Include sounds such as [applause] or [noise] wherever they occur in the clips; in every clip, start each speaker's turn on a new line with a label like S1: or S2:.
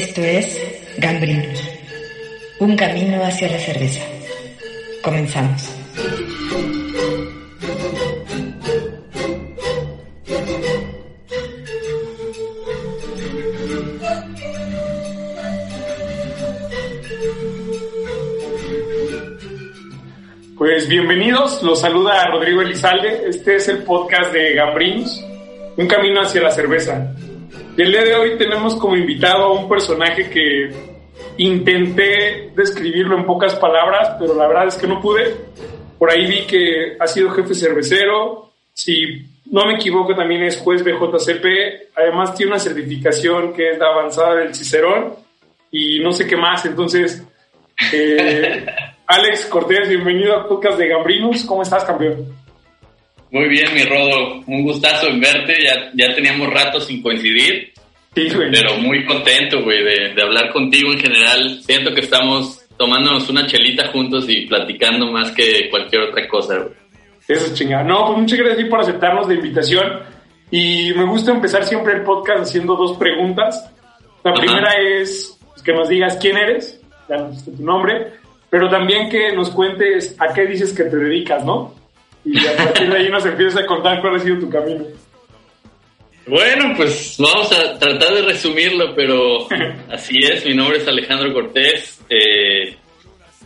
S1: Esto es Gambrinus, un camino hacia la cerveza. Comenzamos.
S2: Pues bienvenidos, los saluda Rodrigo Elizalde. Este es el podcast de Gambrinus, un camino hacia la cerveza. El día de hoy tenemos como invitado a un personaje que intenté describirlo en pocas palabras, pero la verdad es que no pude. Por ahí vi que ha sido jefe cervecero, si no me equivoco también es juez BJCP, además tiene una certificación que es la avanzada del Cicerón y no sé qué más, entonces... Eh, [laughs] Alex Cortés, bienvenido al podcast de Gambrinus, ¿cómo estás campeón?
S3: Muy bien, mi Rodo. Un gustazo en verte. Ya, ya teníamos rato sin coincidir.
S2: Sí, güey.
S3: Pero muy contento, güey, de, de, hablar contigo en general. Siento que estamos tomándonos una chelita juntos y platicando más que cualquier otra cosa, güey.
S2: Eso es chingada. No, pues muchas gracias por aceptarnos la invitación. Y me gusta empezar siempre el podcast haciendo dos preguntas. La
S3: Ajá.
S2: primera es pues, que nos digas quién eres, ya nos tu nombre, pero también que nos cuentes a qué dices que te dedicas, ¿no? Y a partir de ahí nos [laughs] empiezas a contar cuál ha sido tu camino.
S3: Bueno, pues vamos a tratar de resumirlo, pero [laughs] así es. Mi nombre es Alejandro Cortés. eh,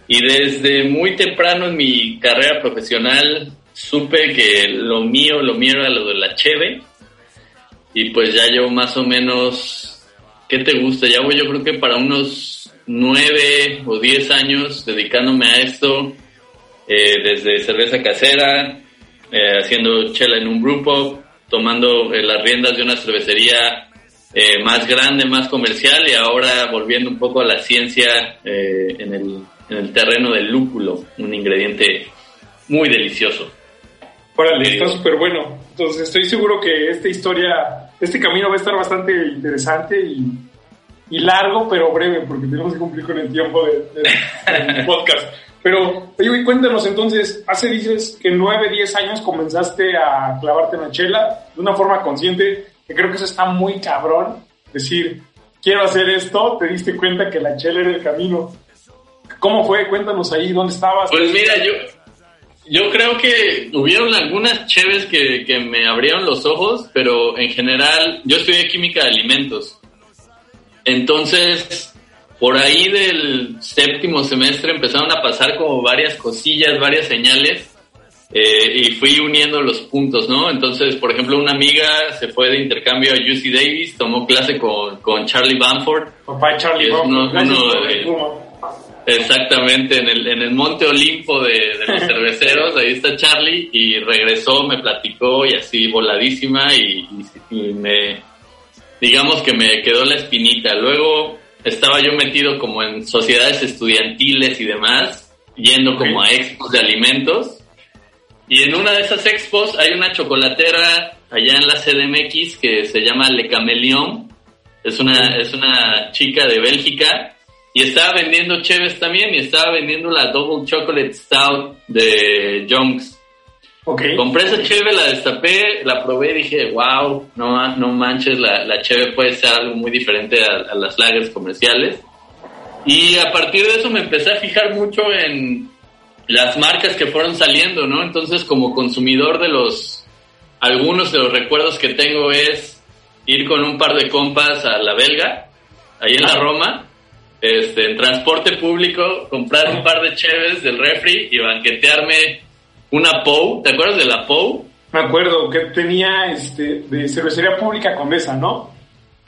S3: y desde muy temprano en mi carrera profesional supe que lo mío, lo mío era lo de la cheve. Y pues ya llevo más o menos, ¿qué te gusta? Ya voy yo creo que para unos nueve o diez años dedicándome a esto, eh, desde cerveza casera, eh, haciendo chela en un grupo, tomando eh, las riendas de una cervecería eh, más grande, más comercial y ahora volviendo un poco a la ciencia eh, en, el, en el terreno del lúpulo, un ingrediente muy delicioso.
S2: Órale, está súper bueno. Entonces estoy seguro que esta historia, este camino va a estar bastante interesante y, y largo, pero breve, porque tenemos que cumplir con el tiempo de- de- del [laughs] podcast. Pero, oye, cuéntanos entonces, hace dices que 9, 10 años comenzaste a clavarte en la chela de una forma consciente, que creo que eso está muy cabrón, decir, quiero hacer esto, te diste cuenta que la chela era el camino. ¿Cómo fue? Cuéntanos ahí, ¿dónde estabas?
S3: Pues mira, yo, yo creo que hubieron algunas cheves que, que me abrieron los ojos, pero en general yo estudié química de alimentos. Entonces, por ahí del séptimo semestre empezaron a pasar como varias cosillas, varias señales, eh, y fui uniendo los puntos, ¿no? Entonces, por ejemplo, una amiga se fue de intercambio a UC Davis, tomó clase con, con Charlie Bamford,
S2: Papá Charlie.
S3: Exactamente, en el, en el Monte Olimpo de, de los [laughs] cerveceros, ahí está Charlie y regresó, me platicó y así voladísima y, y- y me, digamos que me quedó la espinita. Luego estaba yo metido como en sociedades estudiantiles y demás, yendo como a expos de alimentos. Y en una de esas expos hay una chocolatera allá en la CDMX que se llama Le Cameleón. Es una, es una chica de Bélgica y estaba vendiendo cheves también y estaba vendiendo la Double Chocolate Stout de Junks.
S2: Ok.
S3: Compré esa cheve, la destapé, la probé y dije, wow, no, no manches, la, la cheve puede ser algo muy diferente a, a las lagers comerciales. Y a partir de eso me empecé a fijar mucho en las marcas que fueron saliendo, ¿no? Entonces como consumidor de los, algunos de los recuerdos que tengo es ir con un par de compas a la belga, ahí en la Roma, este, en transporte público, comprar un par de cheves del refri y banquetearme una POU. ¿Te acuerdas de la POU?
S2: Me acuerdo que tenía este de cervecería pública Condesa, ¿no?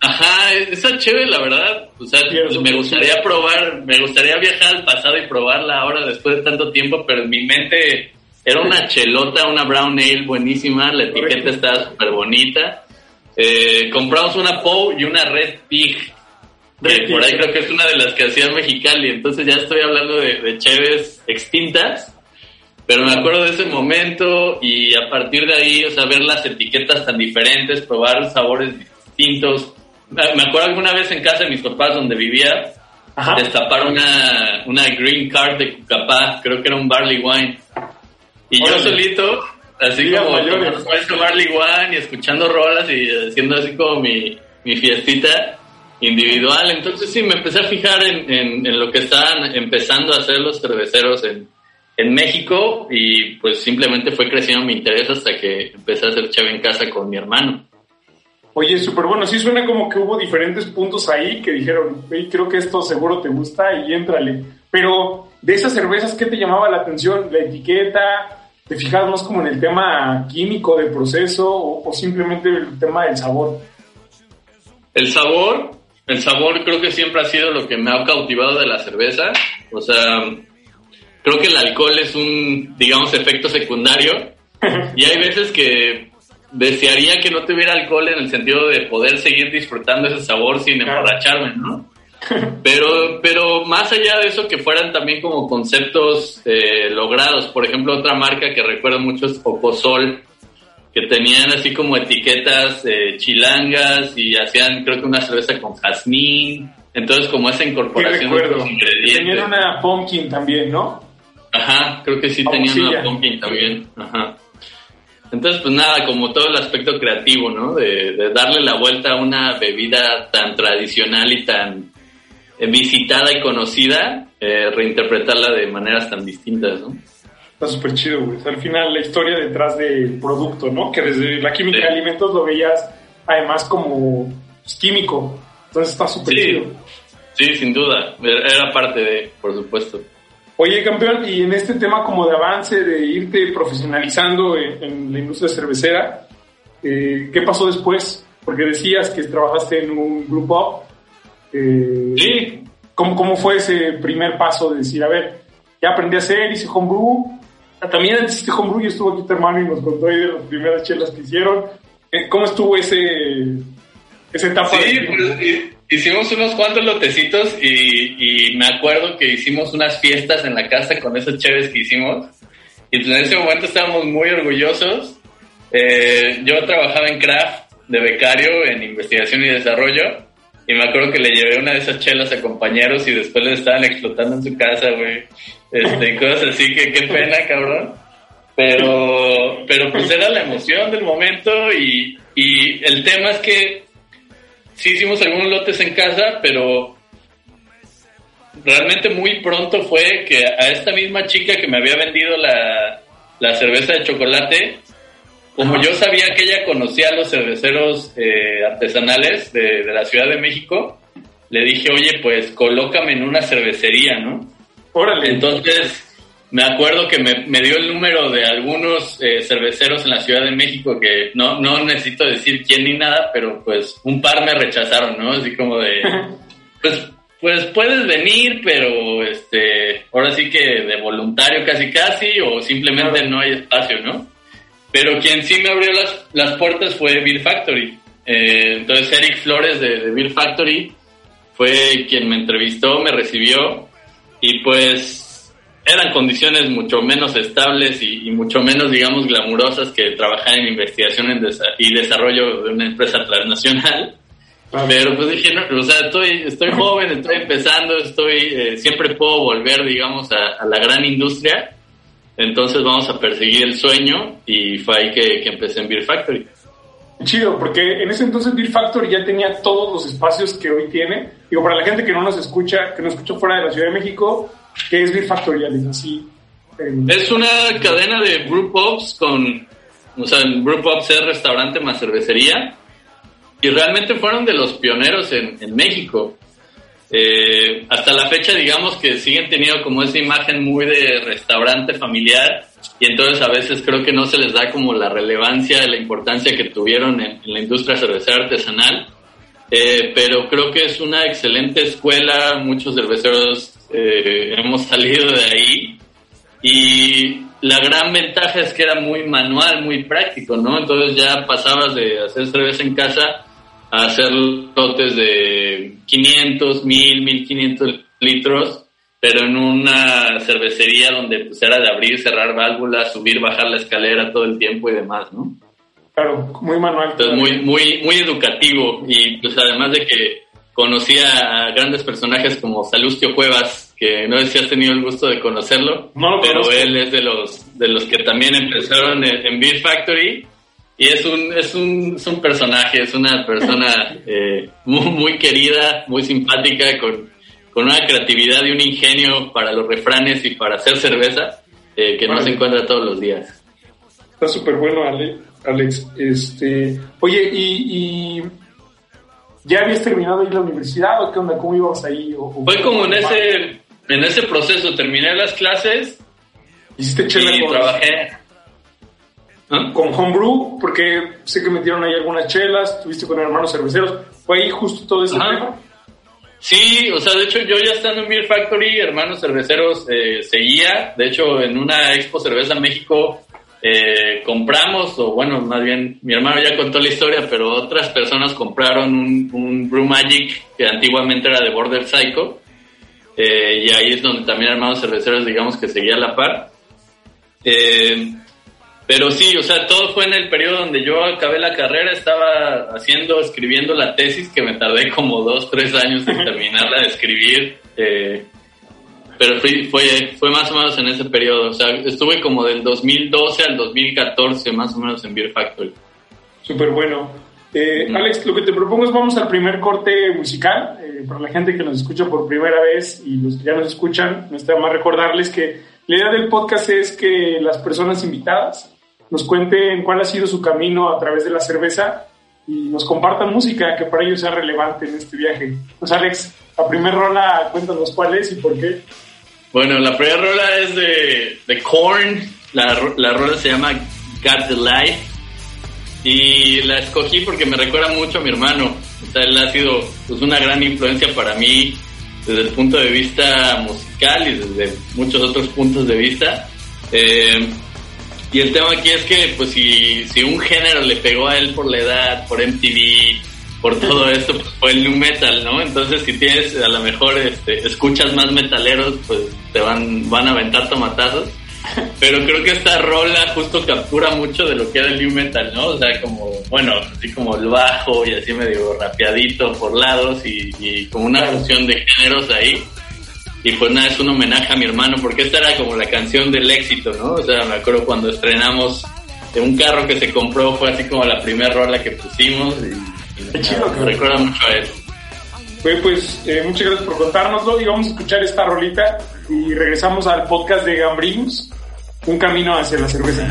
S3: Ajá, esa chévere, la verdad, o sea,
S2: Sí,
S3: me
S2: sí.
S3: gustaría probar, me gustaría viajar al pasado y probarla ahora después de tanto tiempo, pero en mi mente era una chelota, una brown ale buenísima, la etiqueta
S2: Correcto.
S3: estaba súper bonita. Eh, compramos una POU y una Red Pig,
S2: Red
S3: por ahí creo que es una de las que hacía Mexicali, entonces ya estoy hablando de, de cheves extintas, pero me acuerdo de ese momento y a partir de ahí, o sea, ver las etiquetas tan diferentes, probar sabores distintos. Me acuerdo alguna vez en casa de mis papás donde vivía,
S2: Ajá.
S3: destapar una, una green card de Cucapá, creo que era un barley wine. Y yo
S2: Órale.
S3: solito, así como tomando barley wine y escuchando rolas y haciendo así como mi, mi fiestita, individual. Entonces sí, me empecé a fijar en, en, lo que estaban empezando a hacer los cerveceros en, en México y pues simplemente fue creciendo mi interés hasta que empecé a hacer cheve en casa con mi hermano.
S2: Oye, súper bueno, sí suena como que hubo diferentes puntos ahí que dijeron, creo que esto seguro te gusta y éntrale. Pero de esas cervezas, ¿qué te llamaba la atención? ¿La etiqueta? ¿Te fijabas más como en el tema químico del proceso o, o simplemente el tema del sabor?
S3: El sabor, el sabor creo que siempre ha sido lo que me ha cautivado de la cerveza. O sea, creo que el alcohol es un, digamos, efecto secundario. Y hay veces que desearía que no tuviera alcohol en el sentido de poder seguir disfrutando ese sabor sin emborracharme, ¿no? [laughs] Pero, pero más allá de eso, que fueran también como conceptos eh, logrados. Por ejemplo, otra marca que recuerdo mucho es Ocosol, que tenían así como etiquetas eh, chilangas y hacían, creo que una cerveza con jazmín. Entonces, como esa incorporación de los ingredientes.
S2: Tenían una pumpkin también, ¿no?
S3: Ajá, creo que sí tenían una pumpkin también. Ajá. Entonces, pues nada, como todo el aspecto creativo, ¿no? De, darle la vuelta a una bebida tan tradicional y tan eh, visitada y conocida, eh, reinterpretarla de maneras tan distintas, ¿no?
S2: Está súper chido, güey. al final, la historia detrás del producto, ¿no? Que desde la química de alimentos lo veías además como pues, químico. Entonces está súper chido.
S3: Sí, sin duda. Era parte de, por supuesto.
S2: Oye, campeón, y en este tema como de avance, de irte profesionalizando en, la industria cervecera, eh, ¿qué pasó después? Porque decías que trabajaste en un grupo
S3: eh, sí.
S2: ¿cómo, ¿Cómo fue ese primer paso de decir, a ver, ya aprendí a hacer, hice homebrew? También hiciste homebrew y estuvo aquí tu hermano y nos contó ahí de las primeras chelas que hicieron. Eh, ¿Cómo estuvo ese, esa etapa?
S3: Sí, pues, hicimos unos cuantos lotecitos y, me acuerdo que hicimos unas fiestas en la casa con esos chéves que hicimos. Y pues en ese momento estábamos muy orgullosos. Eh, yo trabajaba en craft de becario en investigación y desarrollo. Y me acuerdo que le llevé una de esas chelas a compañeros y después le estaban explotando en su casa, güey. Este, cosas así que qué pena, cabrón. Pero, pero pues era la emoción del momento y, y el tema es que sí hicimos algunos lotes en casa, pero realmente muy pronto fue que a esta misma chica que me había vendido la, cerveza de chocolate, como yo sabía que ella conocía a los cerveceros eh, artesanales de, la Ciudad de México, le dije, oye, pues colócame en una cervecería, ¿no?
S2: Órale.
S3: Entonces, me acuerdo que me, dio el número de algunos eh, cerveceros en la Ciudad de México que no, no necesito decir quién ni nada, pero pues un par me rechazaron, ¿no? Así como de, [laughs] pues, pues puedes venir, pero este, ahora sí que de voluntario casi casi, o simplemente no hay espacio, ¿no? Pero quien sí me abrió las, las puertas fue Beer Factory. Eh, entonces Eric Flores de, de Beer Factory fue quien me entrevistó, me recibió y pues eran condiciones mucho menos estables y, mucho menos, digamos, glamurosas que trabajar en investigación y desarrollo de una empresa transnacional. Pero pues dije, no, o sea, estoy, estoy joven, estoy empezando, estoy, eh, siempre puedo volver, digamos, a, la gran industria. Entonces vamos a perseguir el sueño y fue ahí que, que empecé en Beer Factory.
S2: Chido, porque en ese entonces Beer Factory ya tenía todos los espacios que hoy tiene. Digo, para la gente que no nos escucha, que nos escucha fuera de la Ciudad de México, ¿Qué es Beer Factorial? Es.
S3: Es una cadena de brew pubs con, o sea, brew pubs es restaurante más cervecería y realmente fueron de los pioneros en, México. Eh, hasta la fecha, digamos que siguen teniendo como esa imagen muy de restaurante familiar y entonces a veces creo que no se les da como la relevancia, la importancia que tuvieron en, en la industria cervecera artesanal. Eh, pero creo que es una excelente escuela, muchos cerveceros eh, hemos salido de ahí y la gran ventaja es que era muy manual, muy práctico, ¿no? Entonces ya pasabas de hacer cerveza en casa a hacer lotes de 500, 1000, 1500 litros, pero en una cervecería donde pues era de abrir, cerrar válvulas, subir, bajar la escalera todo el tiempo y demás, ¿no?
S2: Claro, muy manual.
S3: Entonces muy, muy, muy educativo y pues además de que conocí a grandes personajes como Salustio Cuevas, que no sé si has tenido el gusto de conocerlo, pero él es de los, de los que también empezaron en, Beer Factory y es un, es un, es un personaje, es una persona [laughs] eh, muy, muy, querida, muy simpática, con, con, una creatividad y un ingenio para los refranes y para hacer cerveza eh, que no se encuentra todos los días.
S2: Está súper bueno, Alex. Este, oye, y, ¿ya habías terminado ahí la universidad o qué onda? ¿Cómo ibas ahí?
S3: Fue como en ese, en ese proceso, terminé las clases.
S2: ¿Hiciste chela
S3: y trabajé
S2: ¿Ah? con Homebrew, porque sé que metieron ahí algunas chelas, estuviste con hermanos cerveceros. ¿Fue ahí justo todo ese tema?
S3: Sí, o sea, de hecho yo ya estando en Beer Factory, hermanos cerveceros, eh, seguía. De hecho, en una Expo Cerveza México eh, compramos, o bueno, más bien mi hermano ya contó la historia, pero otras personas compraron un, un Brew Magic que antiguamente era de Border Psycho. Eh, y ahí es donde también hermanos cerveceros, digamos que seguía a la par. Eh, pero sí, o sea, todo fue en el periodo donde yo acabé la carrera, estaba haciendo, escribiendo la tesis, que me tardé como dos, tres años en [laughs] terminarla de escribir. Eh, pero fue, fue, más o menos en ese periodo, o sea, estuve como del 2012 al 2014 más o menos en Beer Factory.
S2: Súper bueno. Eh, Alex, lo que te propongo es vamos al primer corte musical. Eh, para la gente que nos escucha por primera vez y los que ya nos escuchan, no está más recordarles que la idea del podcast es que las personas invitadas nos cuenten cuál ha sido su camino a través de la cerveza y nos compartan música que para ellos sea relevante en este viaje. Pues Alex, la primera rola, cuéntanos cuál es y por qué.
S3: Bueno, la primera rola es de, de Korn, la, la rola se llama Got the Life y la escogí porque me recuerda mucho a mi hermano. O sea, él ha sido pues, una gran influencia para mí desde el punto de vista musical y desde muchos otros puntos de vista. Eh, y el tema aquí es que, pues, si, si un género le pegó a él por la edad, por MTV, por todo esto, pues fue el new metal, ¿no? Entonces, si tienes, a lo mejor, este, escuchas más metaleros, pues te van, van a aventar tomatazos. [laughs] Pero creo que esta rola justo captura mucho de lo que era el new metal, ¿no? O sea, como, bueno, así como el bajo y así medio rapeadito por lados y, y como una fusión de géneros ahí. Y pues nada, es un homenaje a mi hermano, porque esta era como la canción del éxito, ¿no? O sea, me acuerdo cuando estrenamos de un carro que se compró, fue así como la primera rola que pusimos. Y,
S2: Chido,
S3: me recuerda mucho a eso.
S2: pues eh, muchas gracias por contárnoslo y vamos a escuchar esta rolita y regresamos al podcast de Gambrinos, un camino hacia la cerveza.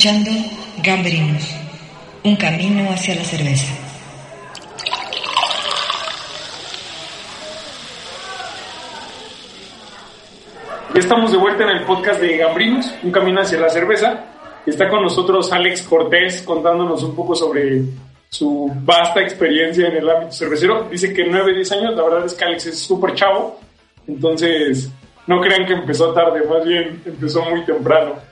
S1: Escuchando Gambrinus, un camino hacia la cerveza.
S2: Ya estamos de vuelta en el podcast de Gambrinus, un camino hacia la cerveza. Está con nosotros Alex Cortés contándonos un poco sobre su vasta experiencia en el ámbito cervecero. Dice que 9, 10 años, la verdad es que Alex es súper chavo, entonces no crean que empezó tarde, más bien empezó muy temprano.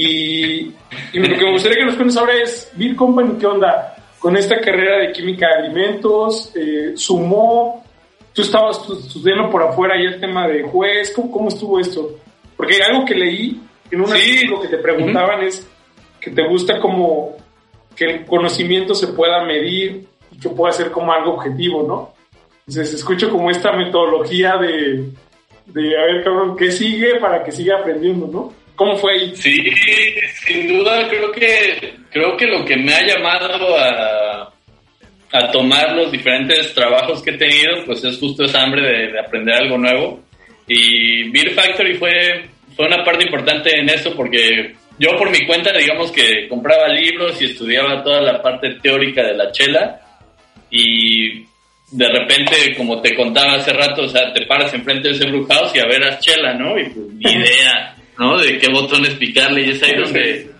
S2: Y, y lo que me gustaría que nos cuentes ahora es, Beer Company, ¿qué onda? Con esta carrera de química de alimentos, eh, sumó, tú estabas estudiando por afuera y el tema de juez, ¿cómo, cómo estuvo esto? Porque algo que leí en un artículo que te preguntaban es que te gusta como que el conocimiento se pueda medir y que pueda ser como algo objetivo, ¿no? Entonces escucho como esta metodología de, de a ver, cabrón, ¿qué sigue para que siga aprendiendo, ¿no? ¿Cómo fue ahí?
S3: Sí, sin duda creo que creo que lo que me ha llamado a, a tomar los diferentes trabajos que he tenido, pues es justo esa hambre de, de aprender algo nuevo. Y Beer Factory fue, fue una parte importante en eso porque yo por mi cuenta, digamos que compraba libros y estudiaba toda la parte teórica de la chela y de repente, como te contaba hace rato, o sea, te paras enfrente de ese house y a ver a chela, ¿no? Y pues ni [laughs] idea, ¿no? De qué botones picarle y es ahí donde,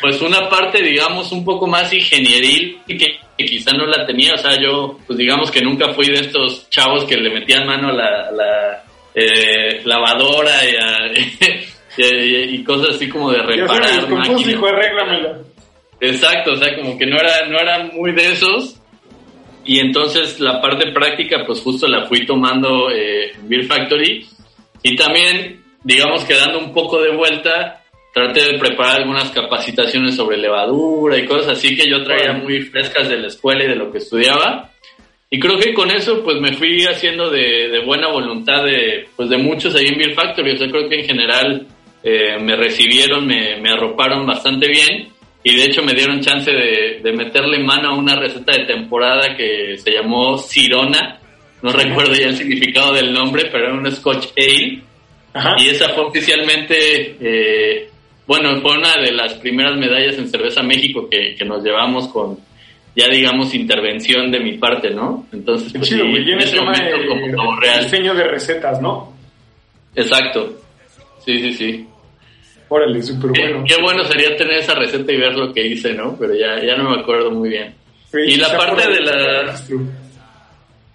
S3: pues una parte, digamos, un poco más ingenieril y que, que quizá no la tenía, o sea, yo, pues digamos que nunca fui de estos chavos que le metían mano a la, la eh, lavadora y a... [laughs] y, cosas así como de reparar
S2: máquinas.
S3: Exacto, o sea, como que no era, no era muy de esos. Y entonces la parte práctica, pues justo la fui tomando eh, en Beer Factory. Y también, digamos que dando un poco de vuelta, traté de preparar algunas capacitaciones sobre levadura y cosas así que yo traía muy frescas de la escuela y de lo que estudiaba. Y creo que con eso pues me fui haciendo de, de buena voluntad de, pues, de muchos ahí en Beer Factory. O sea, creo que en general eh, me recibieron, me, me, arroparon bastante bien y de hecho me dieron chance de, de, meterle mano a una receta de temporada que se llamó Sirona, no recuerdo ya el significado del nombre, pero era un Scotch Ale y esa fue oficialmente, eh, bueno, fue una de las primeras medallas en Cerveza México que, que nos llevamos con ya digamos intervención de mi parte, ¿no? Entonces,
S2: pues, chido, sí, en ese momento como, como real. diseño de recetas, ¿no?
S3: Exacto. Sí, sí, sí.
S2: Órale, súper bueno.
S3: Qué, bueno sería tener esa receta y ver lo que hice, ¿no? Pero ya, ya no me acuerdo muy bien. y la parte de la...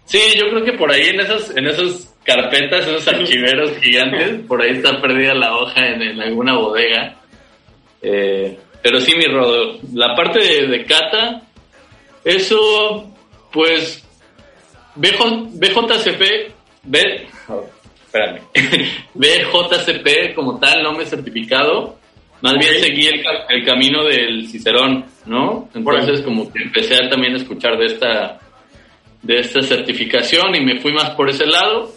S3: Sí, yo creo que por ahí en esas, en esas carpetas, esos archiveros gigantes, por ahí está perdida la hoja en, alguna bodega. Eh, pero sí, mi rodo, la parte de, de cata, eso, pues, BJ, BJCP, B, espérame, [laughs] BJCP como tal, nombre certificado, más bien seguí el, el, camino del Cicerón, ¿no? Entonces como que empecé a también escuchar de esta, de esta certificación y me fui más por ese lado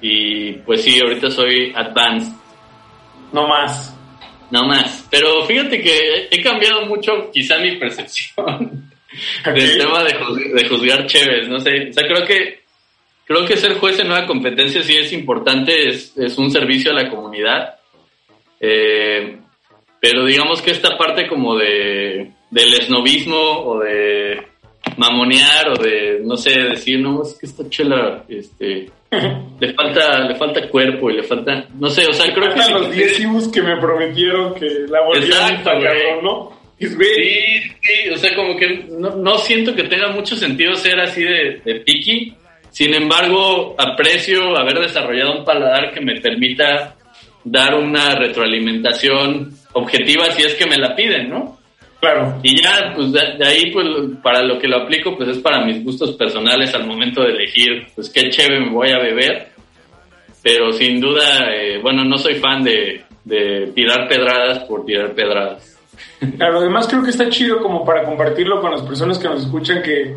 S3: y pues sí, ahorita soy advanced.
S2: No más.
S3: No más. Pero fíjate que he cambiado mucho quizá mi percepción [laughs] okay. del tema de, de juzgar chéves, no sé. O sea, creo que creo que ser juez en una competencia sí es importante, es, es un servicio a la comunidad. Eh, pero digamos que esta parte como de del esnovismo o de mamonear o de no sé decir no es que esta chela este le falta le falta cuerpo y le falta no sé o sea creo que
S2: los 10 ibus que me prometieron que la volvieran a ¿no?
S3: Sí, sí, o sea, como que no, no, siento que tenga mucho sentido ser así de, de picky, sin embargo, aprecio haber desarrollado un paladar que me permita dar una retroalimentación objetiva si es que me la piden, ¿no?
S2: Claro.
S3: Y ya, pues de, ahí, pues para lo que lo aplico, pues es para mis gustos personales al momento de elegir, pues qué chévere me voy a beber. Pero sin duda, eh, bueno, no soy fan de, de tirar pedradas por tirar pedradas. [laughs]
S2: Claro, además creo que está chido como para compartirlo con las personas que nos escuchan que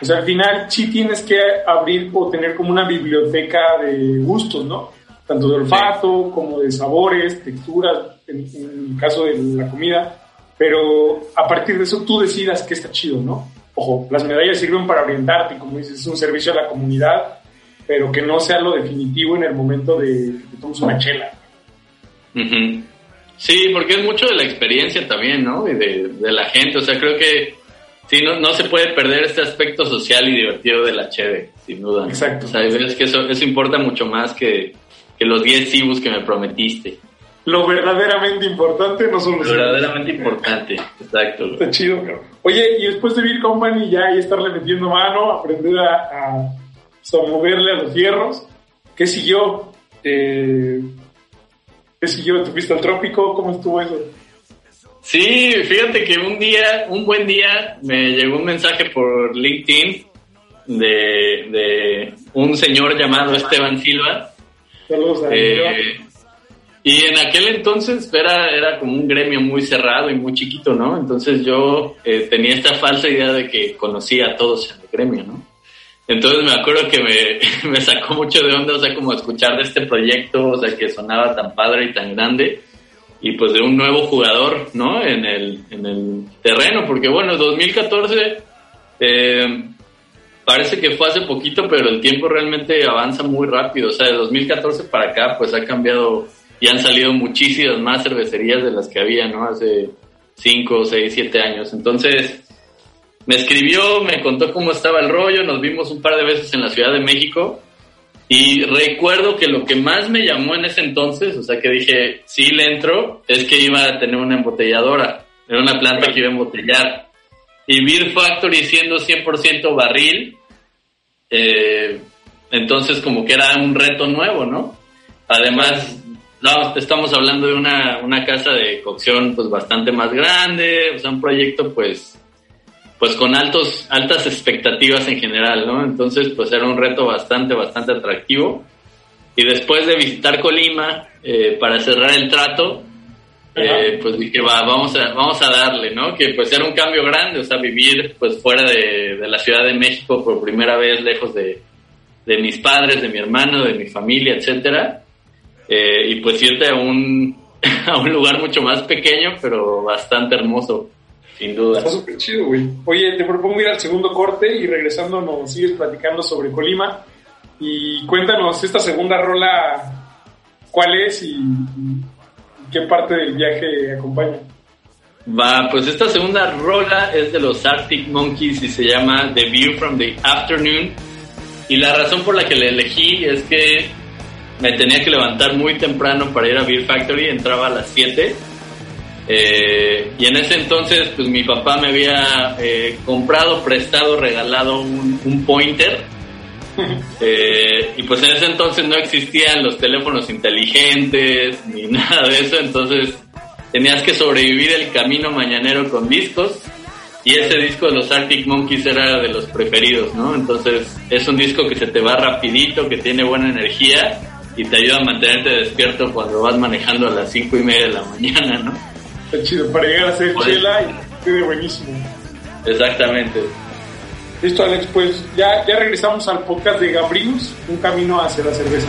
S2: o sea, al final sí tienes que abrir o tener como una biblioteca de gustos, ¿no? Tanto de olfato como de sabores, texturas, en, en, el caso de la comida. Pero a partir de eso tú decidas qué está chido, ¿no? Ojo, las medallas sirven para orientarte, como dices, es un servicio a la comunidad, pero que no sea lo definitivo en el momento de que tomes una chela.
S3: Uh -huh. Sí, porque es mucho de la experiencia también, ¿no? Y de, la gente. O sea, creo que sí, no, no se puede perder este aspecto social y divertido de la cheve, sin duda.
S2: Exacto.
S3: O sea, es que eso, eso importa mucho más que, que los 10 cibus que me prometiste.
S2: Lo verdaderamente importante no son
S3: los Lo verdaderamente importante, exacto.
S2: Está chido, cabrón. Oye, y después de Beer Company ya y estarle metiendo mano, aprender a, a, a moverle a los hierros, ¿qué siguió? Eh, ¿Qué siguió? ¿Te fuiste al trópico? ¿Cómo estuvo eso?
S3: Sí, fíjate que un día, un buen día, me llegó un mensaje por LinkedIn de, de un señor llamado Esteban Silva.
S2: Saludos a
S3: eh, y en aquel entonces era, era como un gremio muy cerrado y muy chiquito, ¿no? Entonces yo eh, tenía esta falsa idea de que conocía a todos en el gremio, ¿no? Entonces me acuerdo que me, [laughs] me, sacó mucho de onda, o sea, como escuchar de este proyecto, o sea, que sonaba tan padre y tan grande, y pues de un nuevo jugador, ¿no? En el, en el terreno, porque bueno, 2014 eh, parece que fue hace poquito, pero el tiempo realmente avanza muy rápido, o sea, de 2014 para acá, pues ha cambiado y han salido muchísimas más cervecerías de las que había, ¿no? Hace 5, 6, 7 años. Entonces, me escribió, me contó cómo estaba el rollo, nos vimos un par de veces en la Ciudad de México y recuerdo que lo que más me llamó en ese entonces, o sea que dije, sí le entro, es que iba a tener una embotelladora, era una planta que iba a embotellar. Y Beer Factory siendo 100% barril, eh, entonces como que era un reto nuevo, ¿no? Además, no, estamos hablando de una, una casa de cocción pues bastante más grande, o sea, un proyecto pues pues con altos, altas expectativas en general, ¿no? Entonces, pues era un reto bastante, bastante atractivo. Y después de visitar Colima, eh, para cerrar el trato, eh, pues dije, va, vamos a, vamos a darle, ¿no? Que pues era un cambio grande, o sea, vivir pues fuera de, de la Ciudad de México por primera vez, lejos de, de mis padres, de mi hermano, de mi familia, etcétera. Eh, y pues irte a un, [laughs] a un lugar mucho más pequeño, pero bastante hermoso. Sin duda.
S2: Está súper chido, güey. Oye, te propongo ir al segundo corte y regresando nos sigues platicando sobre Colima. Y cuéntanos esta segunda rola, ¿cuál es y, qué parte del viaje acompaña?
S3: Va, pues esta segunda rola es de los Arctic Monkeys y se llama The View from the Afternoon. Y la razón por la que la elegí es que me tenía que levantar muy temprano para ir a Beer Factory, entraba a las 7 eh, y en ese entonces, pues mi papá me había eh, comprado, prestado, regalado un, pointer. [laughs] Eh, y pues en ese entonces no existían los teléfonos inteligentes ni [laughs] nada de eso, entonces tenías que sobrevivir el camino mañanero con discos. Y ese disco de los Arctic Monkeys era de los preferidos, ¿no? Entonces es un disco que se te va rapidito, que tiene buena energía y te ayuda a mantenerte despierto cuando vas manejando a las cinco y media de la mañana, ¿no?
S2: Está chido, para llegar a ser chela y quede buenísimo.
S3: Exactamente.
S2: Listo, Alex, pues ya, ya regresamos al podcast de Gabrius, un camino hacia la cerveza.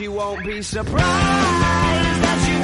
S2: She won't be surprised that she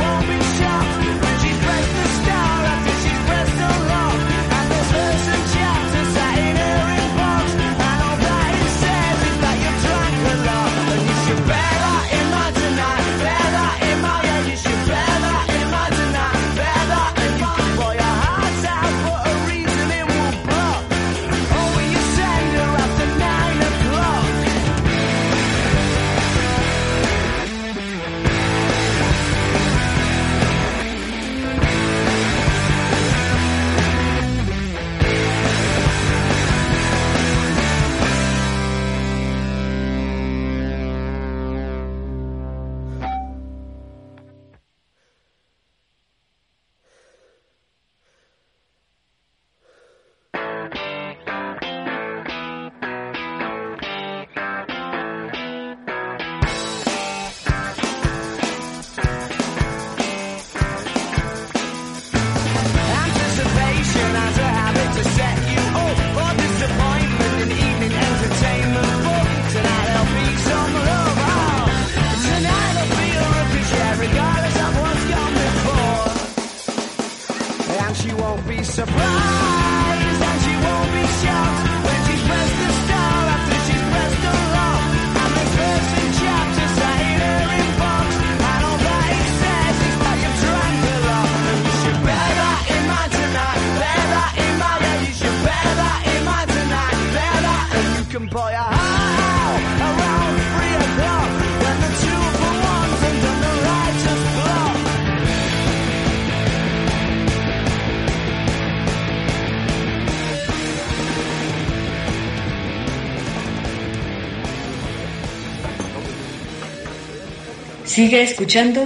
S1: Sigue escuchando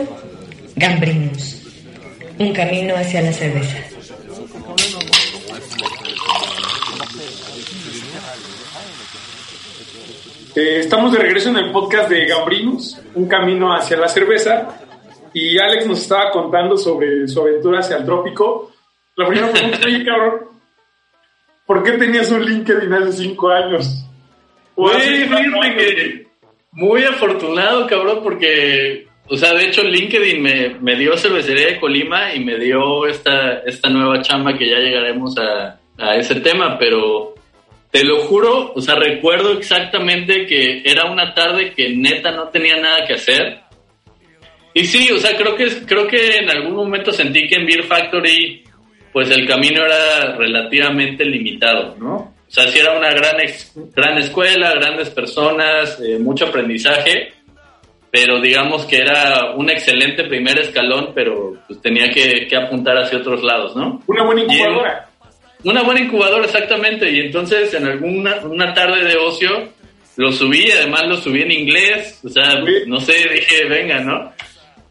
S1: Gambrinus, un camino hacia la cerveza.
S2: Eh, estamos de regreso en el podcast de Gambrinus, un camino hacia la cerveza. Y Alex nos estaba contando sobre su aventura hacia el trópico. La primera pregunta es, oye, cabrón, ¿por qué tenías un LinkedIn hace cinco años?
S3: Güey, fíjate que muy afortunado, cabrón, porque, o sea, de hecho LinkedIn me, me dio cervecería de Colima y me dio esta, esta nueva chamba que ya llegaremos a, a ese tema, pero te lo juro, o sea, recuerdo exactamente que era una tarde que neta no tenía nada que hacer. Y sí, o sea, creo que, creo que en algún momento sentí que en Beer Factory, pues el camino era relativamente limitado, ¿no? O sea, sí era una gran, gran escuela, grandes personas, eh, mucho aprendizaje, pero digamos que era un excelente primer escalón, pero pues tenía que, que apuntar hacia otros lados, ¿no?
S2: Una buena incubadora.
S3: Una buena incubadora, exactamente. Y entonces en alguna una tarde de ocio lo subí, además lo subí en inglés. O sea, no sé, [laughs] dije, venga, ¿no?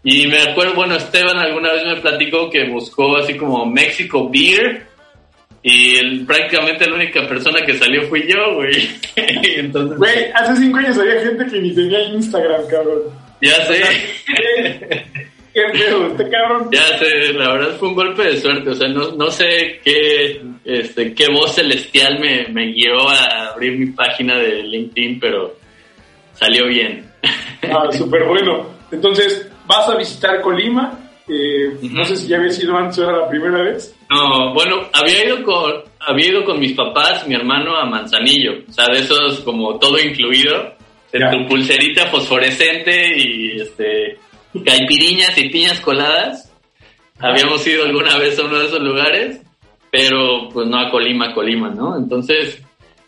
S3: Y me acuerdo, bueno, Esteban alguna vez me platicó que buscó así como México Beer. Y el, prácticamente la única persona que salió fui yo, güey. [laughs]
S2: entonces, güey, hace cinco años había gente que ni tenía Instagram, cabrón.
S3: Ya sé. [laughs]
S2: Qué feo, este cabrón.
S3: Ya sé, la verdad fue un golpe de suerte. O sea, no, no sé qué, este, qué voz celestial me, me guió a abrir mi página de LinkedIn, pero salió bien.
S2: Ah, [laughs] súper bueno. Entonces, vas a visitar Colima. Eh, No sé si ya había sido antes o era la primera vez.
S3: No, bueno, había ido con, había ido con mis papás, mi hermano a Manzanillo. O sea, de esos como todo incluido. De tu pulserita fosforescente y este caipiriñas y piñas coladas. Habíamos ido alguna vez a uno de esos lugares, pero pues no a Colima, Colima, ¿no? Entonces,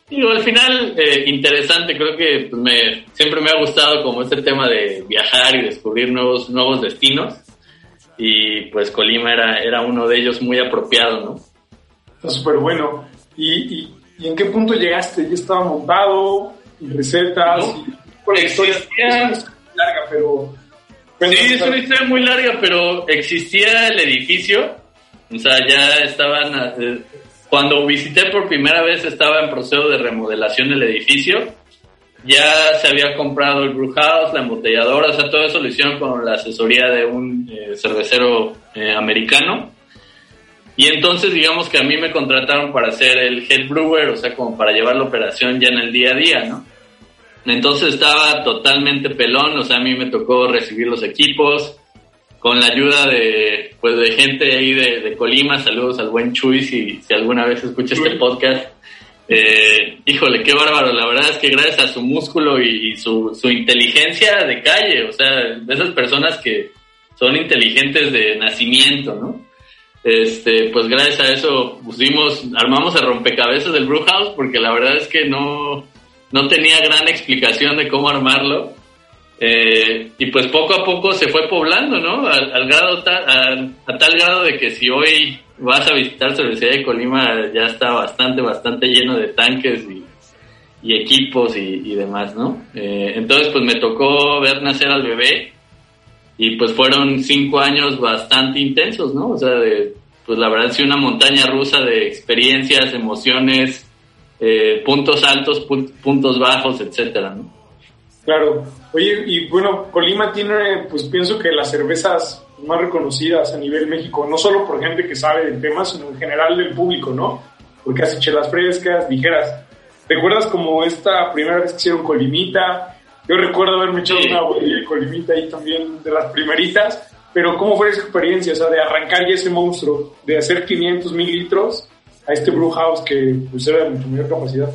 S3: digo, al final, eh, interesante, creo que pues, me, siempre me ha gustado como este tema de viajar y descubrir nuevos, nuevos destinos. Y pues Colima era, era uno de ellos muy apropiado, ¿no?
S2: Está súper bueno. ¿Y, y, y en qué punto llegaste? ¿Ya estaba montado? ¿Recetas?
S3: No, y, historia,
S2: es larga, pero
S3: Sí, es una historia muy larga, pero existía el edificio, o sea, ya estaban, eh, cuando visité por primera vez estaba en proceso de remodelación del edificio, ya se había comprado el brew house, la embotelladora, o sea, todo eso lo hicieron con la asesoría de un eh, cervecero eh, americano. Y entonces digamos que a mí me contrataron para ser el head brewer, o sea, como para llevar la operación ya en el día a día, ¿no? Entonces estaba totalmente pelón, o sea, a mí me tocó recibir los equipos con la ayuda de, pues, de gente ahí de, Colima. Saludos al buen Chuy si, si alguna vez escucha este podcast. Eh, híjole, qué bárbaro. La verdad es que gracias a su músculo y, su, su inteligencia de calle, o sea, de esas personas que son inteligentes de nacimiento, ¿no? Este, pues gracias a eso pusimos, armamos el rompecabezas del Brew House porque la verdad es que no, no tenía gran explicación de cómo armarlo. Eh, y pues poco a poco se fue poblando, ¿no? Al, grado a, tal grado de que si hoy vas a visitar Cervecería de Colima ya está bastante, bastante lleno de tanques y, equipos y, demás, ¿no? Eh, entonces pues me tocó ver nacer al bebé y pues fueron cinco años bastante intensos, ¿no? O sea, de, pues la verdad sí una montaña rusa de experiencias, emociones, eh, puntos altos, puntos bajos, etcétera, ¿no?
S2: Claro. Oye, y bueno, Colima tiene, pues pienso que las cervezas más reconocidas a nivel México, no solo por gente que sabe del tema, sino en general del público, ¿no? Porque hace chelas frescas, ligeras. ¿Recuerdas como esta primera vez que hicieron Colimita? Yo recuerdo haberme echado una botella de Colimita ahí también de las primeritas, pero ¿cómo fue esa experiencia? O sea, de arrancar ya ese monstruo, de hacer 500 mil litros a este brew house que pues, era de mucha mayor capacidad.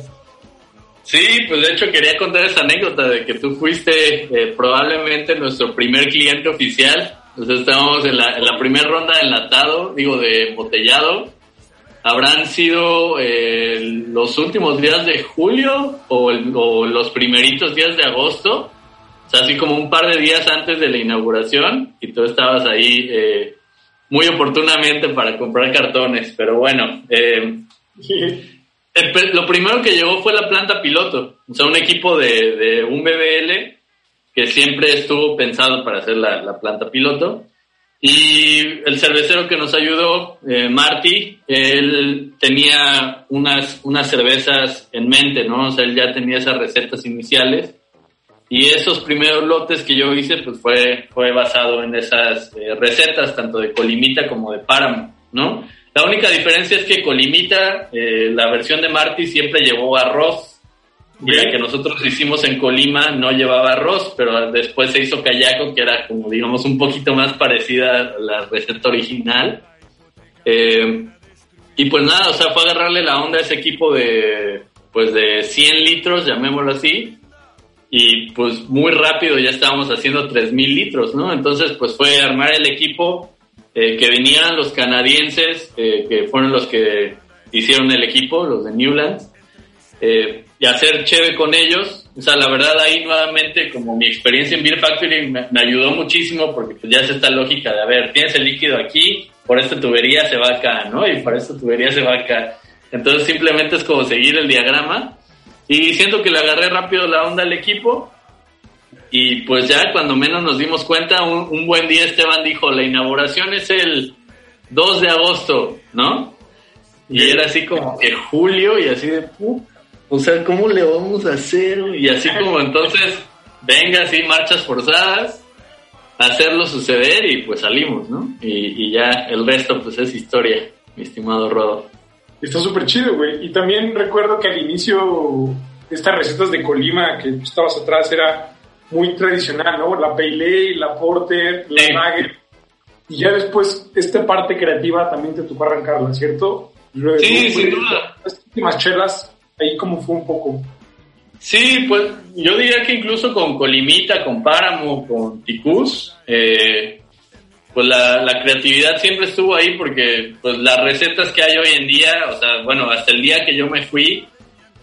S3: Sí, pues de hecho quería contar esa anécdota de que tú fuiste eh, probablemente nuestro primer cliente oficial. Entonces estábamos en la, en la primera ronda de enlatado, digo, de embotellado. Habrán sido eh, los últimos días de julio o, o, los primeritos días de agosto. O sea, así como un par de días antes de la inauguración y tú estabas ahí eh, muy oportunamente para comprar cartones, pero bueno, eh, [laughs] lo primero que llegó fue la planta piloto, o sea, un equipo de, un BBL que siempre estuvo pensado para hacer la, planta piloto. Y el cervecero que nos ayudó, eh, Marty, él tenía unas, unas cervezas en mente, ¿no? O sea, él ya tenía esas recetas iniciales. Y esos primeros lotes que yo hice, pues fue, fue basado en esas eh, recetas, tanto de Colimita como de Páramo, ¿no? La única diferencia es que Colimita, eh, la versión de Marty siempre llevó arroz y la que nosotros hicimos en Colima no llevaba arroz, pero después se hizo Kayako, que era como digamos un poquito más parecida a la receta original. Eh, y pues nada, o sea, fue agarrarle la onda a ese equipo de, pues de 100 litros, llamémoslo así, y pues muy rápido ya estábamos haciendo 3000 litros, ¿no? Entonces pues fue armar el equipo, eh, que vinieran los canadienses, eh, que fueron los que hicieron el equipo, los de Newland, eh, y hacer chévere con ellos. O sea, la verdad ahí nuevamente como mi experiencia en Beer Factory me, ayudó muchísimo porque pues ya es esta lógica de, a ver, tienes el líquido aquí, por esta tubería se va acá, ¿no? Y por esta tubería se va acá. Entonces simplemente es como seguir el diagrama y siento que le agarré rápido la onda al equipo y pues ya cuando menos nos dimos cuenta, un, buen día Esteban dijo, la inauguración es el 2 de agosto, ¿no? Y era así como que julio y así de, o sea, ¿cómo le vamos a hacer? Y así como entonces, venga, así, marchas forzadas, hacerlo suceder y pues salimos, ¿no? Y, ya el resto pues es historia, mi estimado Rodo.
S2: Está súper chido, güey. Y también recuerdo que al inicio estas recetas de Colima que estabas atrás era muy tradicional, ¿no? La Pale la Porter, la sí. Y ya después esta parte creativa también te tocó arrancarla, ¿cierto?
S3: sí, sin duda.
S2: Las últimas chelas ahí como fue un poco.
S3: Sí, pues yo diría que incluso con Colimita, con Páramo, con Ticús, eh, pues la, creatividad siempre estuvo ahí porque pues las recetas que hay hoy en día, o sea, bueno, hasta el día que yo me fui,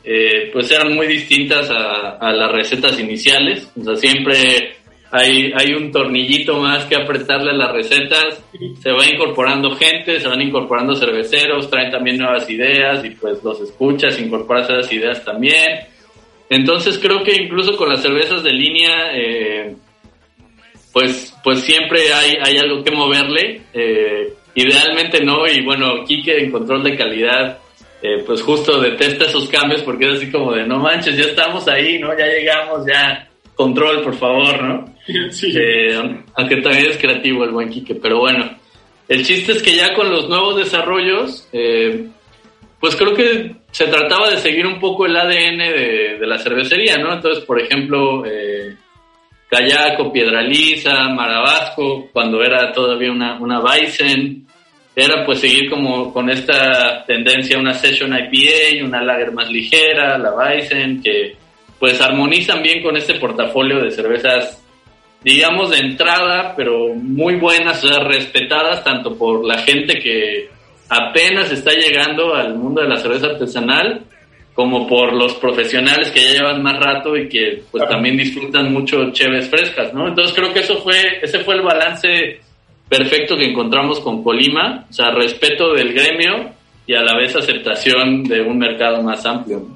S3: eh, pues eran muy distintas a, a, las recetas iniciales, o sea, siempre hay, hay un tornillito más que apretarle a las recetas, se va incorporando gente, se van incorporando cerveceros, traen también nuevas ideas y pues los escuchas, incorporas esas ideas también. Entonces creo que incluso con las cervezas de línea, eh, pues, pues siempre hay, hay algo que moverle. Eh, idealmente no, y bueno, Kike en control de calidad, eh, pues justo detesta esos cambios porque es así como de no manches, ya estamos ahí, ¿no? Ya llegamos, ya control, por favor, ¿no? [laughs]
S2: Sí.
S3: Eh, aunque también es creativo el buen Quique, pero bueno. El chiste es que ya con los nuevos desarrollos, eh, pues creo que se trataba de seguir un poco el ADN de, la cervecería, ¿no? Entonces, por ejemplo, eh, Callaco, Piedra Lisa, Marabasco, cuando era todavía una, una Bison, era pues seguir como con esta tendencia, una Session IPA, una lager más ligera, la Bison, que pues armonizan bien con este portafolio de cervezas, digamos, de entrada, pero muy buenas, o sea, respetadas tanto por la gente que apenas está llegando al mundo de la cerveza artesanal, como por los profesionales que ya llevan más rato y que pues también disfrutan mucho cheves frescas, ¿no? Entonces creo que eso fue, ese fue el balance perfecto que encontramos con Colima, o sea, respeto del gremio y a la vez aceptación de un mercado más amplio.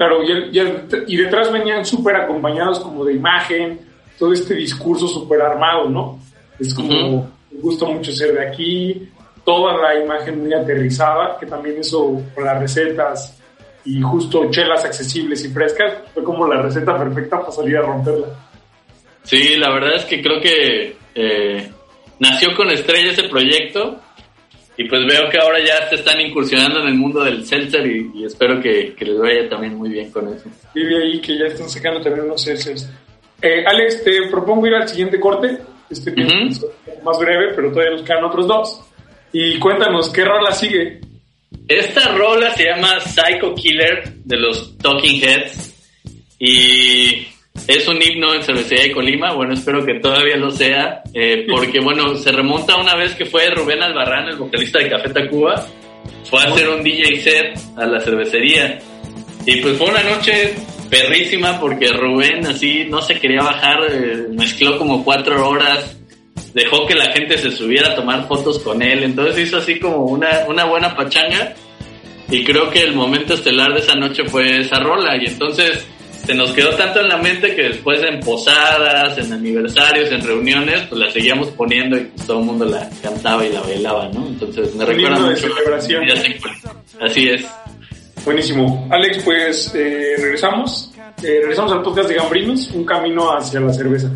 S2: Claro, y, detrás venían súper acompañados como de imagen, todo este discurso súper armado, ¿no? Es como, me gusta mucho ser de aquí, toda la imagen muy aterrizada, que también eso con las recetas y justo chelas accesibles y frescas, fue como la receta perfecta para salir a romperla.
S3: Sí, la verdad es que creo que eh, nació con estrella ese proyecto y pues veo que ahora ya se están incursionando en el mundo del seltzer y, espero que, les vaya también muy bien con eso.
S2: Y de ahí que ya están sacando también unos seltzers. Eh, Alex, te propongo ir al siguiente corte, este es más breve, pero todavía nos quedan otros dos. Y cuéntanos, ¿qué rola sigue?
S3: Esta rola se llama Psycho Killer de los Talking Heads y es un himno en Cervecería de Colima, bueno, espero que todavía lo sea, eh, porque [laughs] bueno, se remonta una vez que fue Rubén Albarrán, el vocalista de Café Tacuba, fue a hacer un DJ set a la cervecería. Y pues fue una noche perrísima porque Rubén así no se quería bajar, eh, mezcló como cuatro horas, dejó que la gente se subiera a tomar fotos con él, entonces hizo así como una, una buena pachanga y creo que el momento estelar de esa noche fue esa rola y entonces se nos quedó tanto en la mente que después en posadas, en aniversarios, en reuniones, pues la seguíamos poniendo y pues, todo el mundo la cantaba y la bailaba, ¿no? Entonces me recuerda
S4: de
S3: mucho.
S4: celebración.
S3: Así es.
S4: Buenísimo. Alex, pues eh, regresamos. Eh, regresamos al podcast de Gambrinos, un camino hacia la cerveza.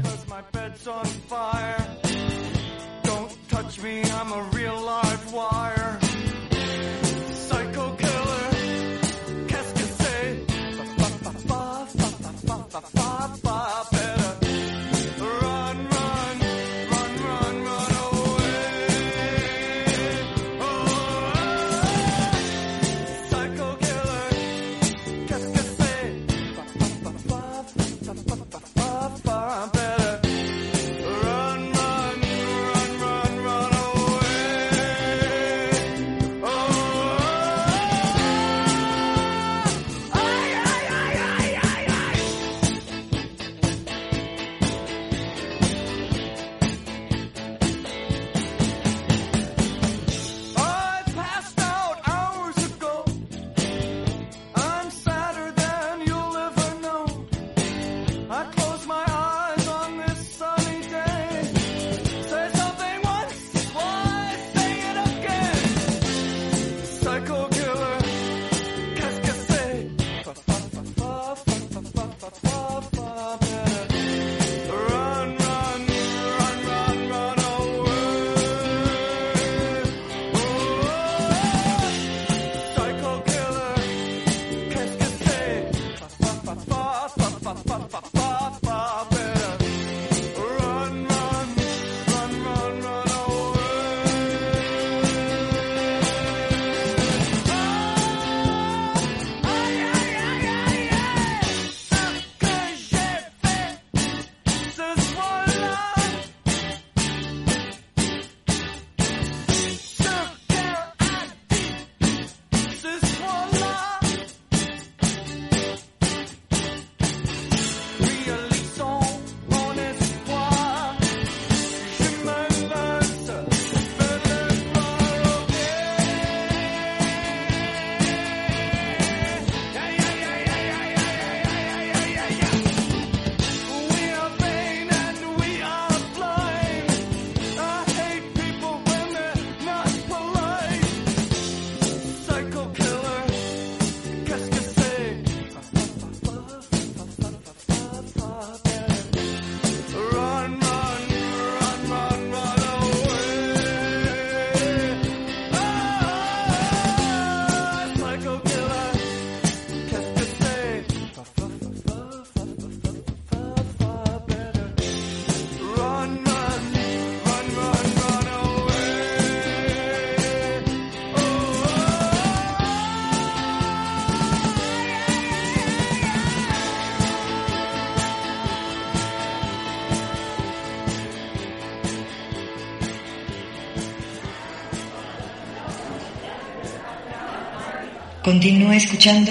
S1: Continúa escuchando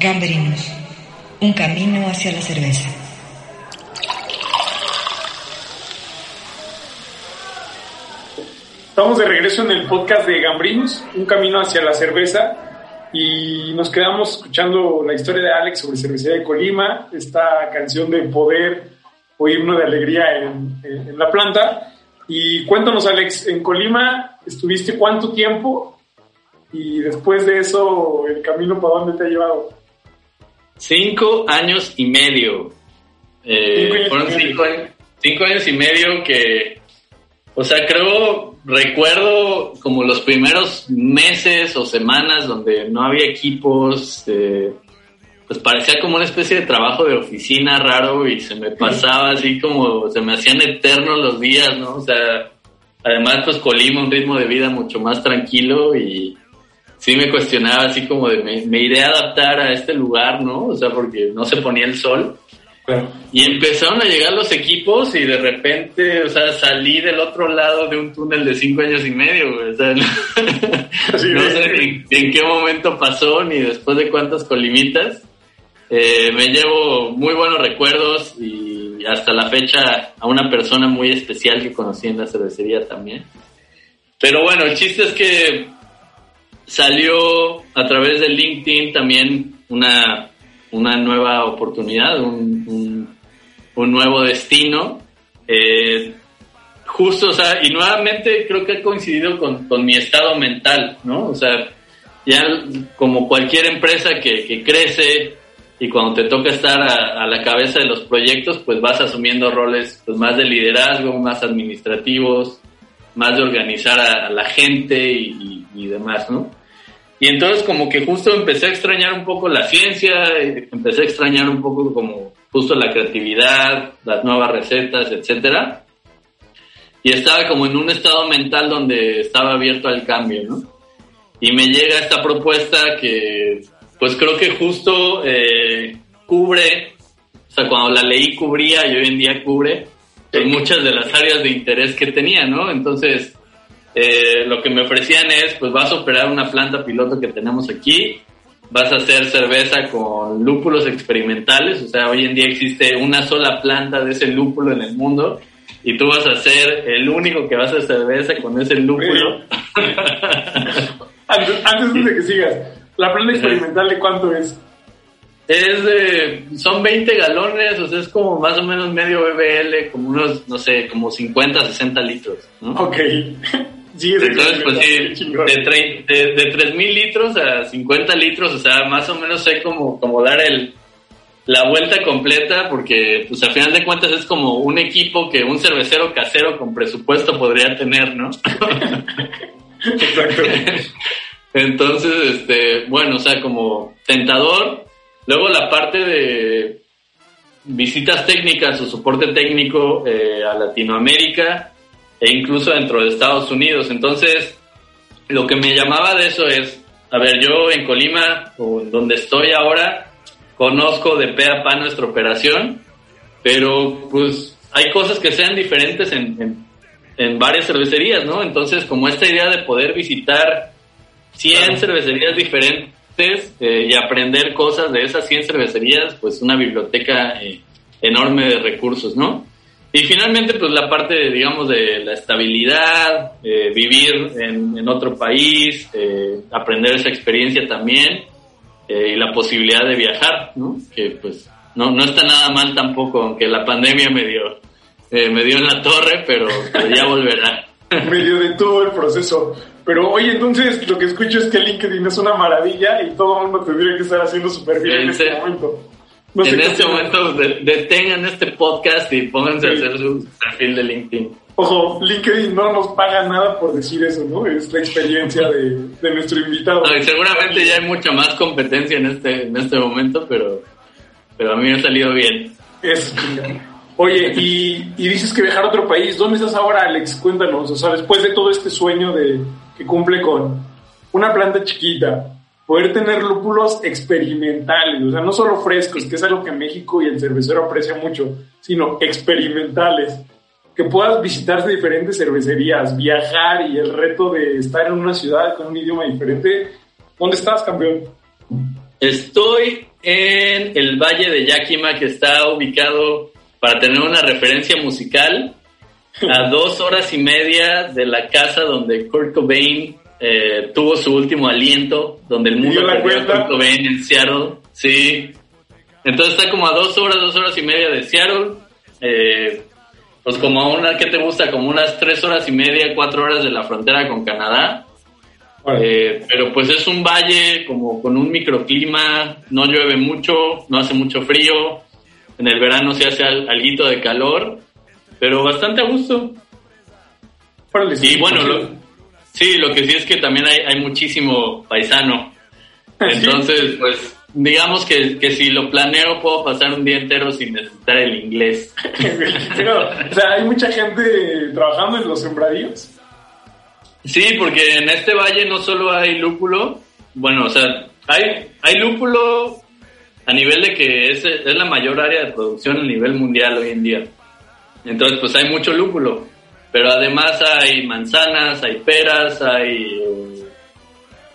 S1: Gamberinos, un camino hacia la cerveza.
S4: Estamos de regreso en el podcast de Gambrinos, un camino hacia la cerveza, y nos quedamos escuchando la historia de Alex sobre cervecería de Colima, esta canción de poder o himno de alegría en, en la planta. Y cuéntanos, Alex, en Colima estuviste cuánto tiempo y después de eso, ¿el camino para dónde te ha llevado?
S3: Cinco años y medio. Eh, fueron cinco, cinco, años y medio que, o sea, creo, recuerdo como los primeros meses o semanas donde no había equipos, eh, pues parecía como una especie de trabajo de oficina raro y se me pasaba así como, se me hacían eternos los días, ¿no? O sea, además pues Colima, un ritmo de vida mucho más tranquilo y sí me cuestionaba así como de me, iré a adaptar a este lugar, ¿no? O sea, porque no se ponía el sol. Y empezaron a llegar los equipos y de repente, o sea, salí del otro lado de un túnel de cinco años y medio, O sea, [laughs] no, sé en, qué momento pasó ni después de cuántas colimitas. Eh, me llevo muy buenos recuerdos y hasta la fecha a una persona muy especial que conocí en la cervecería también. Pero bueno, el chiste es que salió a través de LinkedIn también una una nueva oportunidad, un, un, nuevo destino. Eh, justo, o sea, y nuevamente creo que ha coincidido con, con, mi estado mental, ¿no? O sea, ya como cualquier empresa que, que crece y cuando te toca estar a, la cabeza de los proyectos, pues vas asumiendo roles pues, más de liderazgo, más administrativos, más de organizar a, la gente y, demás, ¿no? Y entonces como que justo empecé a extrañar un poco la ciencia, empecé a extrañar un poco como justo la creatividad, las nuevas recetas, etcétera y estaba como en un estado mental donde estaba abierto al cambio, ¿no? Y me llega esta propuesta que, pues creo que justo eh, cubre, o sea, cuando la leí cubría y hoy en día cubre pues, muchas de las áreas de interés que tenía, ¿no? Entonces, eh, lo que me ofrecían es, pues vas a operar una planta piloto que tenemos aquí, vas a hacer cerveza con lúpulos experimentales, o sea, hoy en día existe una sola planta de ese lúpulo en el mundo y tú vas a ser el único que va a hacer cerveza con ese lúpulo. [laughs]
S2: antes, de que sigas, ¿la planta experimental de cuánto es?
S3: Es de, son 20 galones, o sea, es como más o menos medio BBL, como unos, no sé, como 50, 60 litros. ¿no?
S2: Ok. [laughs]
S3: Sí, Entonces, pues sí, de, de, de 3.000 litros a 50 litros, o sea, más o menos sé cómo, cómo dar el, la vuelta completa porque pues al final de cuentas es como un equipo que un cervecero casero con presupuesto podría tener, ¿no? [laughs]
S2: Exacto.
S3: Entonces, este, bueno, o sea, como tentador. Luego la parte de visitas técnicas o soporte técnico eh, a Latinoamérica e incluso dentro de Estados Unidos. Entonces, lo que me llamaba de eso es, a ver, yo en Colima, o donde estoy ahora, conozco de pe a pa nuestra operación, pero pues hay cosas que sean diferentes en, en, varias cervecerías, ¿no? Entonces, como esta idea de poder visitar 100 cervecerías diferentes eh, y aprender cosas de esas 100 cervecerías, pues una biblioteca eh, enorme de recursos, ¿no? Y finalmente, pues la parte, de, digamos, de la estabilidad, eh, vivir en, en, otro país, aprender esa experiencia también eh, y la posibilidad de viajar, ¿no? Que pues no, no está nada mal tampoco, aunque la pandemia me dio, eh, me dio en la torre, pero, ya volverá. [laughs]
S2: me dio de todo el proceso. Pero oye, entonces lo que escucho es que LinkedIn es una maravilla y todo el mundo tendría que estar haciendo su perfil en, este momento.
S3: En este momento detengan este podcast y pónganse a hacer su perfil de LinkedIn.
S2: Ojo, LinkedIn no nos paga nada por decir eso, ¿no? Es la experiencia de, nuestro invitado.
S3: seguramente ya hay mucha más competencia en este, en este momento, pero, pero a mí me ha salido bien.
S2: Es Oye, y, y, dices que viajar a otro país. ¿Dónde estás ahora, Alex? Cuéntanos. O sea, después de todo este sueño de, que cumple con una planta chiquita, poder tener lúpulos experimentales, o sea, no solo frescos, que es algo que México y el cervecero aprecia mucho, sino experimentales que puedas visitar diferentes cervecerías, viajar y el reto de estar en una ciudad con un idioma diferente. ¿Dónde estás, campeón?
S3: Estoy en el Valle de Yakima, que está ubicado, para tener una referencia musical, a [laughs] dos horas y media de la casa donde Kurt Cobain eh, tuvo su último aliento, donde el mundo perdió a Kurt Cobain en Seattle. Sí. Entonces está como a dos horas, dos horas y media de Seattle. Eh, pues como una, ¿qué te gusta? Como unas tres horas y media, cuatro horas de la frontera con Canadá. Eh, pero pues es un valle como con un microclima, no llueve mucho, no hace mucho frío, en el verano se hace algo de calor, pero bastante a gusto. y bueno, lo, sí, lo que sí es que también hay, hay muchísimo paisano. Entonces, pues digamos que, que, si lo planeo puedo pasar un día entero sin necesitar el inglés. [laughs]
S2: o sea, hay mucha gente trabajando en los sembradíos.
S3: Sí, porque en este valle no solo hay lúpulo, bueno, o sea, hay, hay lúpulo a nivel de que es, es la mayor área de producción a nivel mundial hoy en día. Entonces, pues hay mucho lúpulo, pero además hay manzanas, hay peras, hay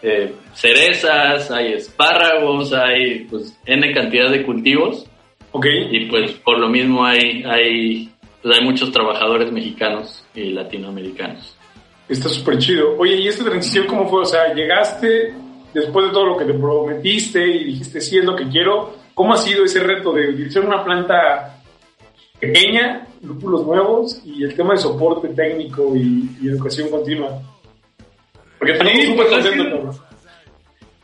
S3: eh, cerezas, hay espárragos, hay pues N cantidad de cultivos.
S2: Ok.
S3: Y pues por lo mismo hay, hay, pues, hay muchos trabajadores mexicanos y latinoamericanos.
S2: Está súper chido. Oye, ¿y esta transición cómo fue? O sea, llegaste después de todo lo que te prometiste y dijiste, sí es lo que quiero, ¿Cómo ha sido ese reto de utilizar una planta pequeña, lúpulos nuevos y el tema de soporte técnico y, educación continua?
S3: Porque sí, pues,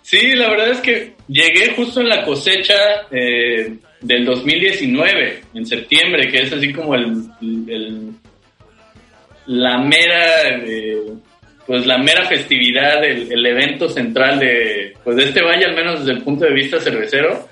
S3: sí, la verdad es que llegué justo en la cosecha eh, del 2019, en septiembre, que es así como el, la mera... Eh, pues la mera festividad, el, el, evento central de, pues de este valle, al menos desde el punto de vista cervecero.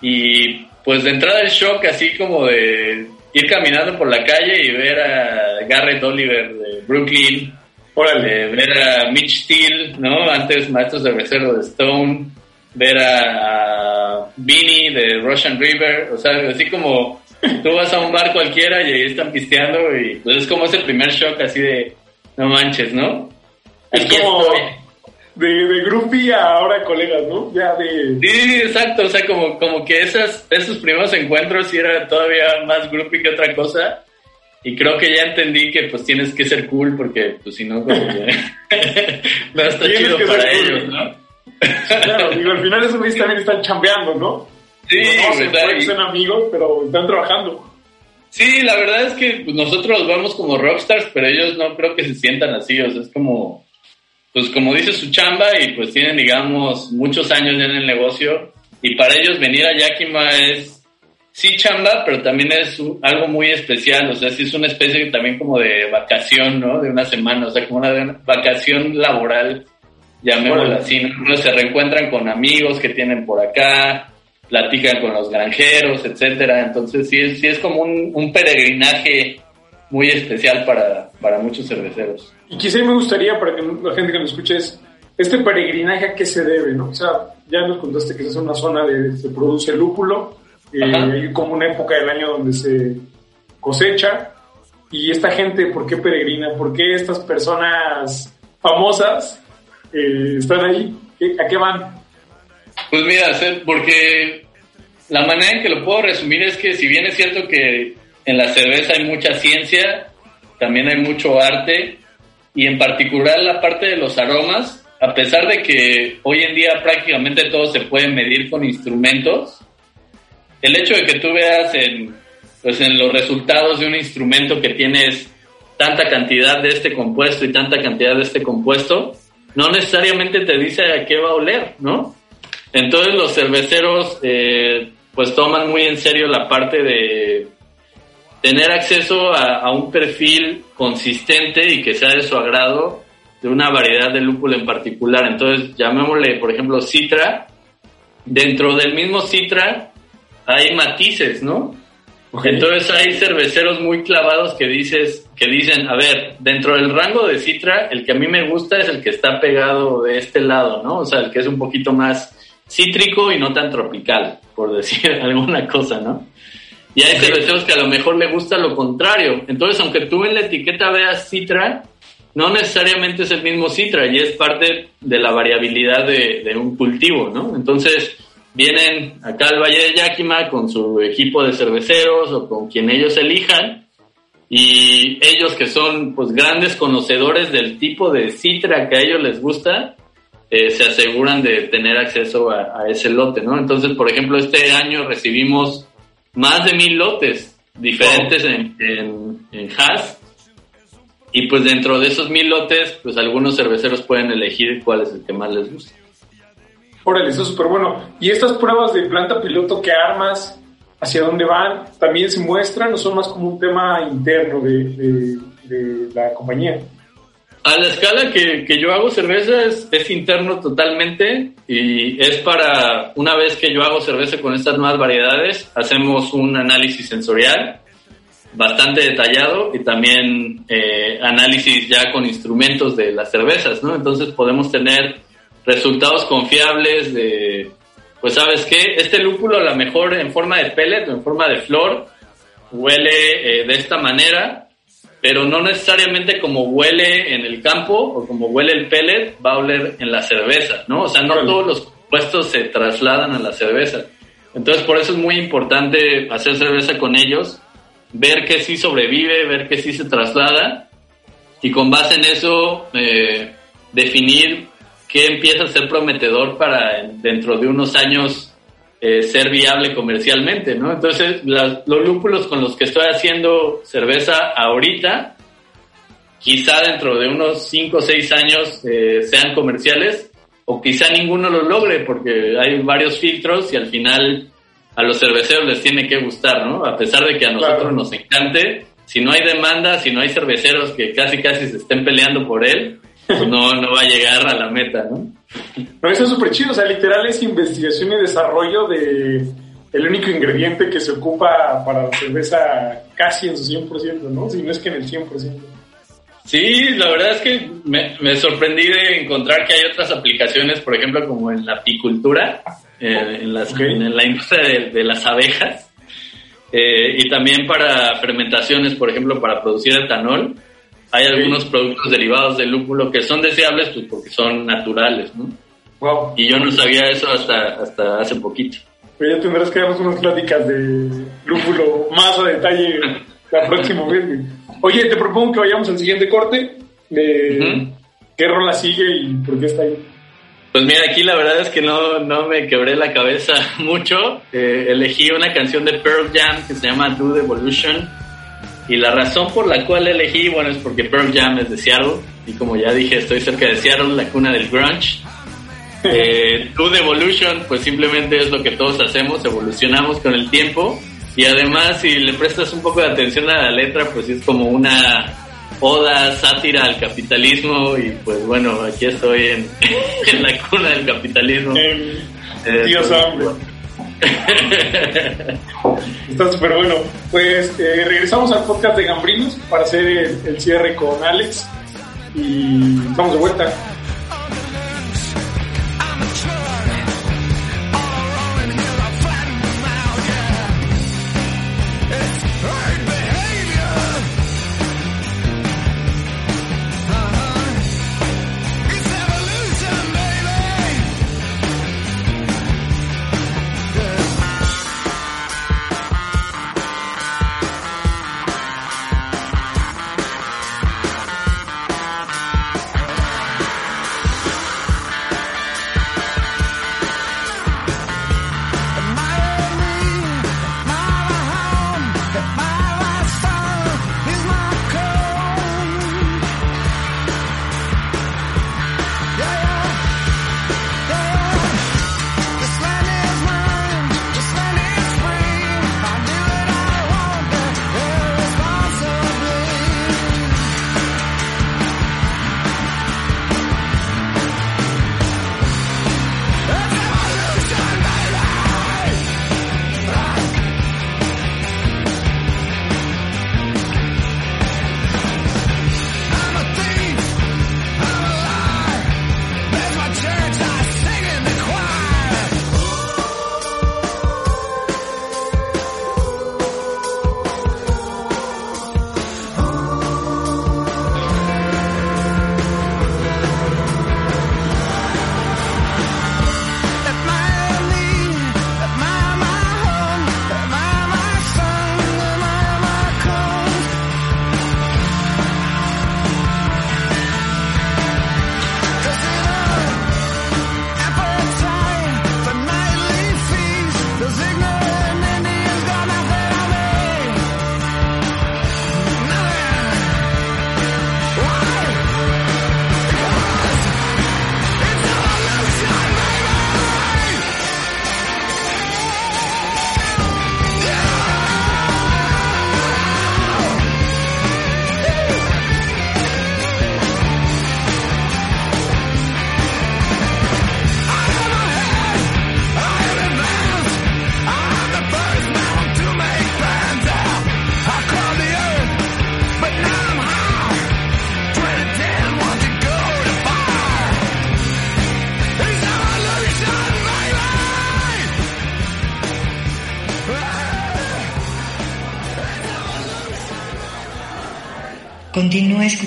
S3: Y pues de entrada el shock, así como de ir caminando por la calle y ver a Garrett Oliver de Brooklyn, Órale. ver a Mitch Steele, ¿no? Antes maestro cervecero de Stone, ver a, Vinny de Russian River, o sea, así como tú vas a un bar cualquiera y ahí están pisteando y pues es como ese primer shock así de no manches, ¿no?
S2: Es como de, de groupie a ahora colegas, ¿no? Ya de...
S3: Sí, exacto, o sea, como, como que esas, esos primeros encuentros sí era todavía más groupie que otra cosa. Y creo que ya entendí que pues tienes que ser cool porque pues si no, como que [laughs] no está chido para ellos, ¿no?
S2: claro, digo, al final esos güeyes también están chambeando, ¿no?
S3: Sí, no,
S2: pues, son amigos, pero están trabajando.
S3: Sí, la verdad es que pues, nosotros los vemos como rockstars, pero ellos no creo que se sientan así, o sea, es como, pues como dice su chamba y pues tienen, digamos, muchos años ya en el negocio y para ellos venir a Yakima es, sí chamba, pero también es algo muy especial, o sea, sí es una especie también como de vacación, ¿no? De una semana, o sea, como una vacación laboral, llamémosla así, ¿no? se reencuentran con amigos que tienen por acá, platican con los granjeros, etcétera. Entonces sí es, sí es como un, peregrinaje muy especial para, para, muchos cerveceros.
S2: Y quizá me gustaría, para que la gente que nos escuche, es este peregrinaje a qué se debe, ¿no? O sea, ya nos contaste que es una zona donde se produce lúpulo, eh, hay como una época del año donde se cosecha, y esta gente, ¿por qué peregrina? ¿Por qué estas personas famosas eh, están ahí? ¿A qué van?
S3: Pues mira, porque la manera en que lo puedo resumir es que si bien es cierto que en la cerveza hay mucha ciencia, también hay mucho arte y en particular la parte de los aromas, a pesar de que hoy en día prácticamente todo se puede medir con instrumentos, el hecho de que tú veas en, pues en los resultados de un instrumento que tienes tanta cantidad de este compuesto y tanta cantidad de este compuesto, no necesariamente te dice a qué va a oler, ¿no? Entonces los cerveceros eh, pues toman muy en serio la parte de tener acceso a, un perfil consistente y que sea de su agrado de una variedad de lúpulo en particular. Entonces llamémosle, por ejemplo, citra. Dentro del mismo citra hay matices, ¿no? Entonces hay cerveceros muy clavados que dices, que dicen, a ver, dentro del rango de citra, el que a mí me gusta es el que está pegado de este lado, ¿no? O sea, el que es un poquito más cítrico y no tan tropical, por decir [laughs] alguna cosa, ¿no? Y hay cerveceros que a lo mejor le gusta lo contrario. Entonces, aunque tú en la etiqueta veas citra, no necesariamente es el mismo citra y es parte de la variabilidad de, un cultivo, ¿no? Entonces, vienen acá al Valle de Yakima con su equipo de cerveceros o con quien ellos elijan y ellos que son pues grandes conocedores del tipo de citra que a ellos les gusta, eh, se aseguran de tener acceso a, ese lote, ¿no? Entonces, por ejemplo, este año recibimos más de mil lotes diferentes en, en, en Haas y pues dentro de esos mil lotes, pues algunos cerveceros pueden elegir cuál es el que más les gusta.
S2: Órale, eso es súper bueno. ¿Y estas pruebas de planta piloto que armas, hacia dónde van, también se muestran o son más como un tema interno de, de la compañía?
S3: A la escala que, que yo hago cerveza es, es, interno totalmente y es para, una vez que yo hago cerveza con estas nuevas variedades, hacemos un análisis sensorial bastante detallado y también eh, análisis ya con instrumentos de las cervezas, ¿no? Entonces podemos tener resultados confiables de, pues sabes qué, este lúpulo a lo mejor en forma de pellet o en forma de flor huele eh, de esta manera pero no necesariamente como huele en el campo o como huele el pellet va a oler en la cerveza, ¿no? O sea, no todos los compuestos se trasladan a la cerveza. Entonces, por eso es muy importante hacer cerveza con ellos, ver que sí sobrevive, ver que sí se traslada y con base en eso eh, definir qué empieza a ser prometedor para dentro de unos años eh, ser viable comercialmente, ¿no? Entonces, los lúpulos con los que estoy haciendo cerveza ahorita, quizá dentro de unos 5 o 6 años eh, sean comerciales, o quizá ninguno lo logre, porque hay varios filtros y al final a los cerveceros les tiene que gustar, ¿no? A pesar de que a nosotros nos encante, si no hay demanda, si no hay cerveceros que casi casi se estén peleando por él, no, no va a llegar a la meta, ¿no?
S4: Pero eso es súper chido, o sea, literal es investigación y desarrollo de el único ingrediente que se ocupa para la cerveza casi en su 100%, ¿no? Si no es que en el 100%.
S3: Sí, la verdad es que me, me sorprendí de encontrar que hay otras aplicaciones, por ejemplo, como en la apicultura, eh, en, las, en, la industria de, las abejas, eh, y también para fermentaciones, por ejemplo, para producir etanol. Hay algunos productos derivados del lúpulo que son deseables pues, porque son naturales, ¿no?
S4: Wow.
S3: Y yo no sabía eso hasta, hasta hace poquito.
S4: Pero ya tendrás que darnos unas pláticas de lúpulo más a detalle la próxima vez. Oye, te propongo que vayamos al siguiente corte. De ¿Qué rola sigue y por qué está ahí?
S3: Pues mira, aquí la verdad es que no, no me quebré la cabeza [laughs] mucho. Eh, elegí una canción de Pearl Jam que se llama Do Evolution. Y la razón por la cual elegí, bueno, es porque Pearl Jam es de Seattle. Y como ya dije, estoy cerca de Seattle, la cuna del grunge. [laughs] Eh, Do Evolution, pues simplemente es lo que todos hacemos, evolucionamos con el tiempo y además, si le prestas un poco de atención a la letra, pues es como una oda, sátira al capitalismo y pues bueno, aquí estoy en, [laughs] en la cuna del capitalismo.
S4: Eh, Dios hombre. [laughs] Está súper bueno. Pues eh, regresamos al podcast de Gambrinos para hacer el cierre con Alex y vamos de vuelta.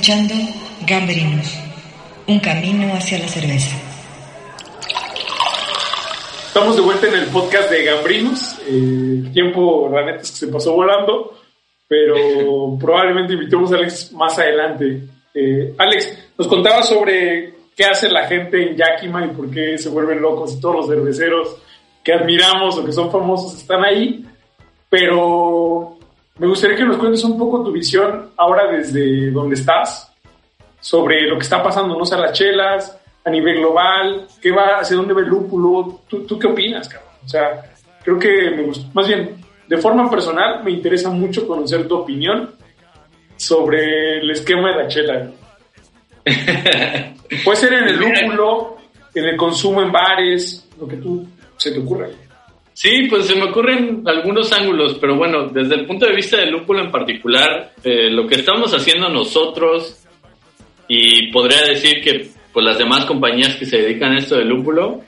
S1: Escuchando Gamberinos, un camino hacia la cerveza.
S4: Estamos de vuelta en el podcast de Gambrinos. Eh, el tiempo, la neta, es que se pasó volando, pero [laughs] probablemente invitemos a Alex más adelante. Eh, Alex, nos contaba sobre qué hace la gente en Yakima y por qué se vuelven locos y todos los cerveceros
S2: que admiramos o que son famosos están ahí, pero me gustaría que nos cuentes un poco tu visión ahora desde donde estás sobre lo que está pasando, no sé, las chelas, a nivel global, qué va, hacia dónde va el lúpulo, ¿tú, tú qué opinas, cabrón? O sea, creo que me gusta, más bien, de forma personal me interesa mucho conocer tu opinión sobre el esquema de la chela. [laughs] Puede ser en el lúpulo, en el consumo en bares, lo que tú se te ocurra.
S3: Sí, pues se me ocurren algunos ángulos, pero bueno, desde el punto de vista del lúpulo en particular, eh, lo que estamos haciendo nosotros, y podría decir que pues las demás compañías que se dedican a esto del lúpulo,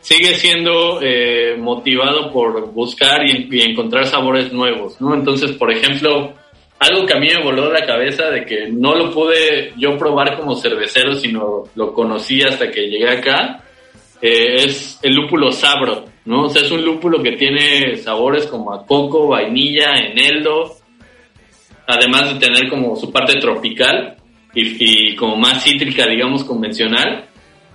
S3: sigue siendo eh, motivado por buscar y, encontrar sabores nuevos, ¿no? Entonces, por ejemplo, algo que a mí me voló la cabeza de que no lo pude yo probar como cervecero, sino lo conocí hasta que llegué acá, eh, es el lúpulo sabro, ¿no? O sea, es un lúpulo que tiene sabores como a coco, vainilla, eneldo, además de tener como su parte tropical y, y como más cítrica, digamos, convencional.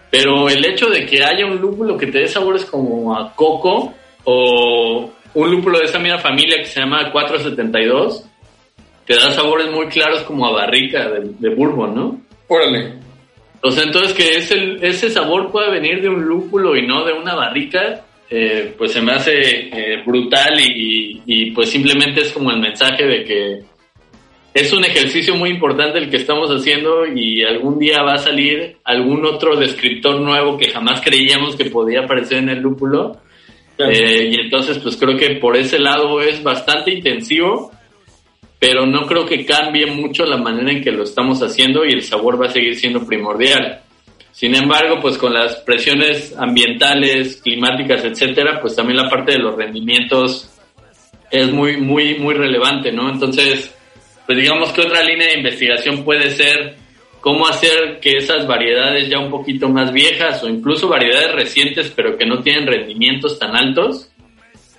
S3: Pero el hecho de que haya un lúpulo que te dé sabores como a coco o un lúpulo de esa misma familia que se llama 472, te da sabores muy claros como a barrica de, de bourbon, ¿no?
S2: Órale.
S3: O sea, entonces que ese, ese sabor pueda venir de un lúpulo y no de una barrica, eh, pues se me hace eh, brutal y, y, pues simplemente es como el mensaje de que es un ejercicio muy importante el que estamos haciendo y algún día va a salir algún otro descriptor nuevo que jamás creíamos que podía aparecer en el lúpulo. Claro. Eh, y entonces pues creo que por ese lado es bastante intensivo pero no creo que cambie mucho la manera en que lo estamos haciendo y el sabor va a seguir siendo primordial. Sin embargo, pues con las presiones ambientales, climáticas, etcétera, pues también la parte de los rendimientos es muy, muy, muy relevante, ¿no? Entonces, pues digamos que otra línea de investigación puede ser cómo hacer que esas variedades ya un poquito más viejas o incluso variedades recientes, pero que no tienen rendimientos tan altos,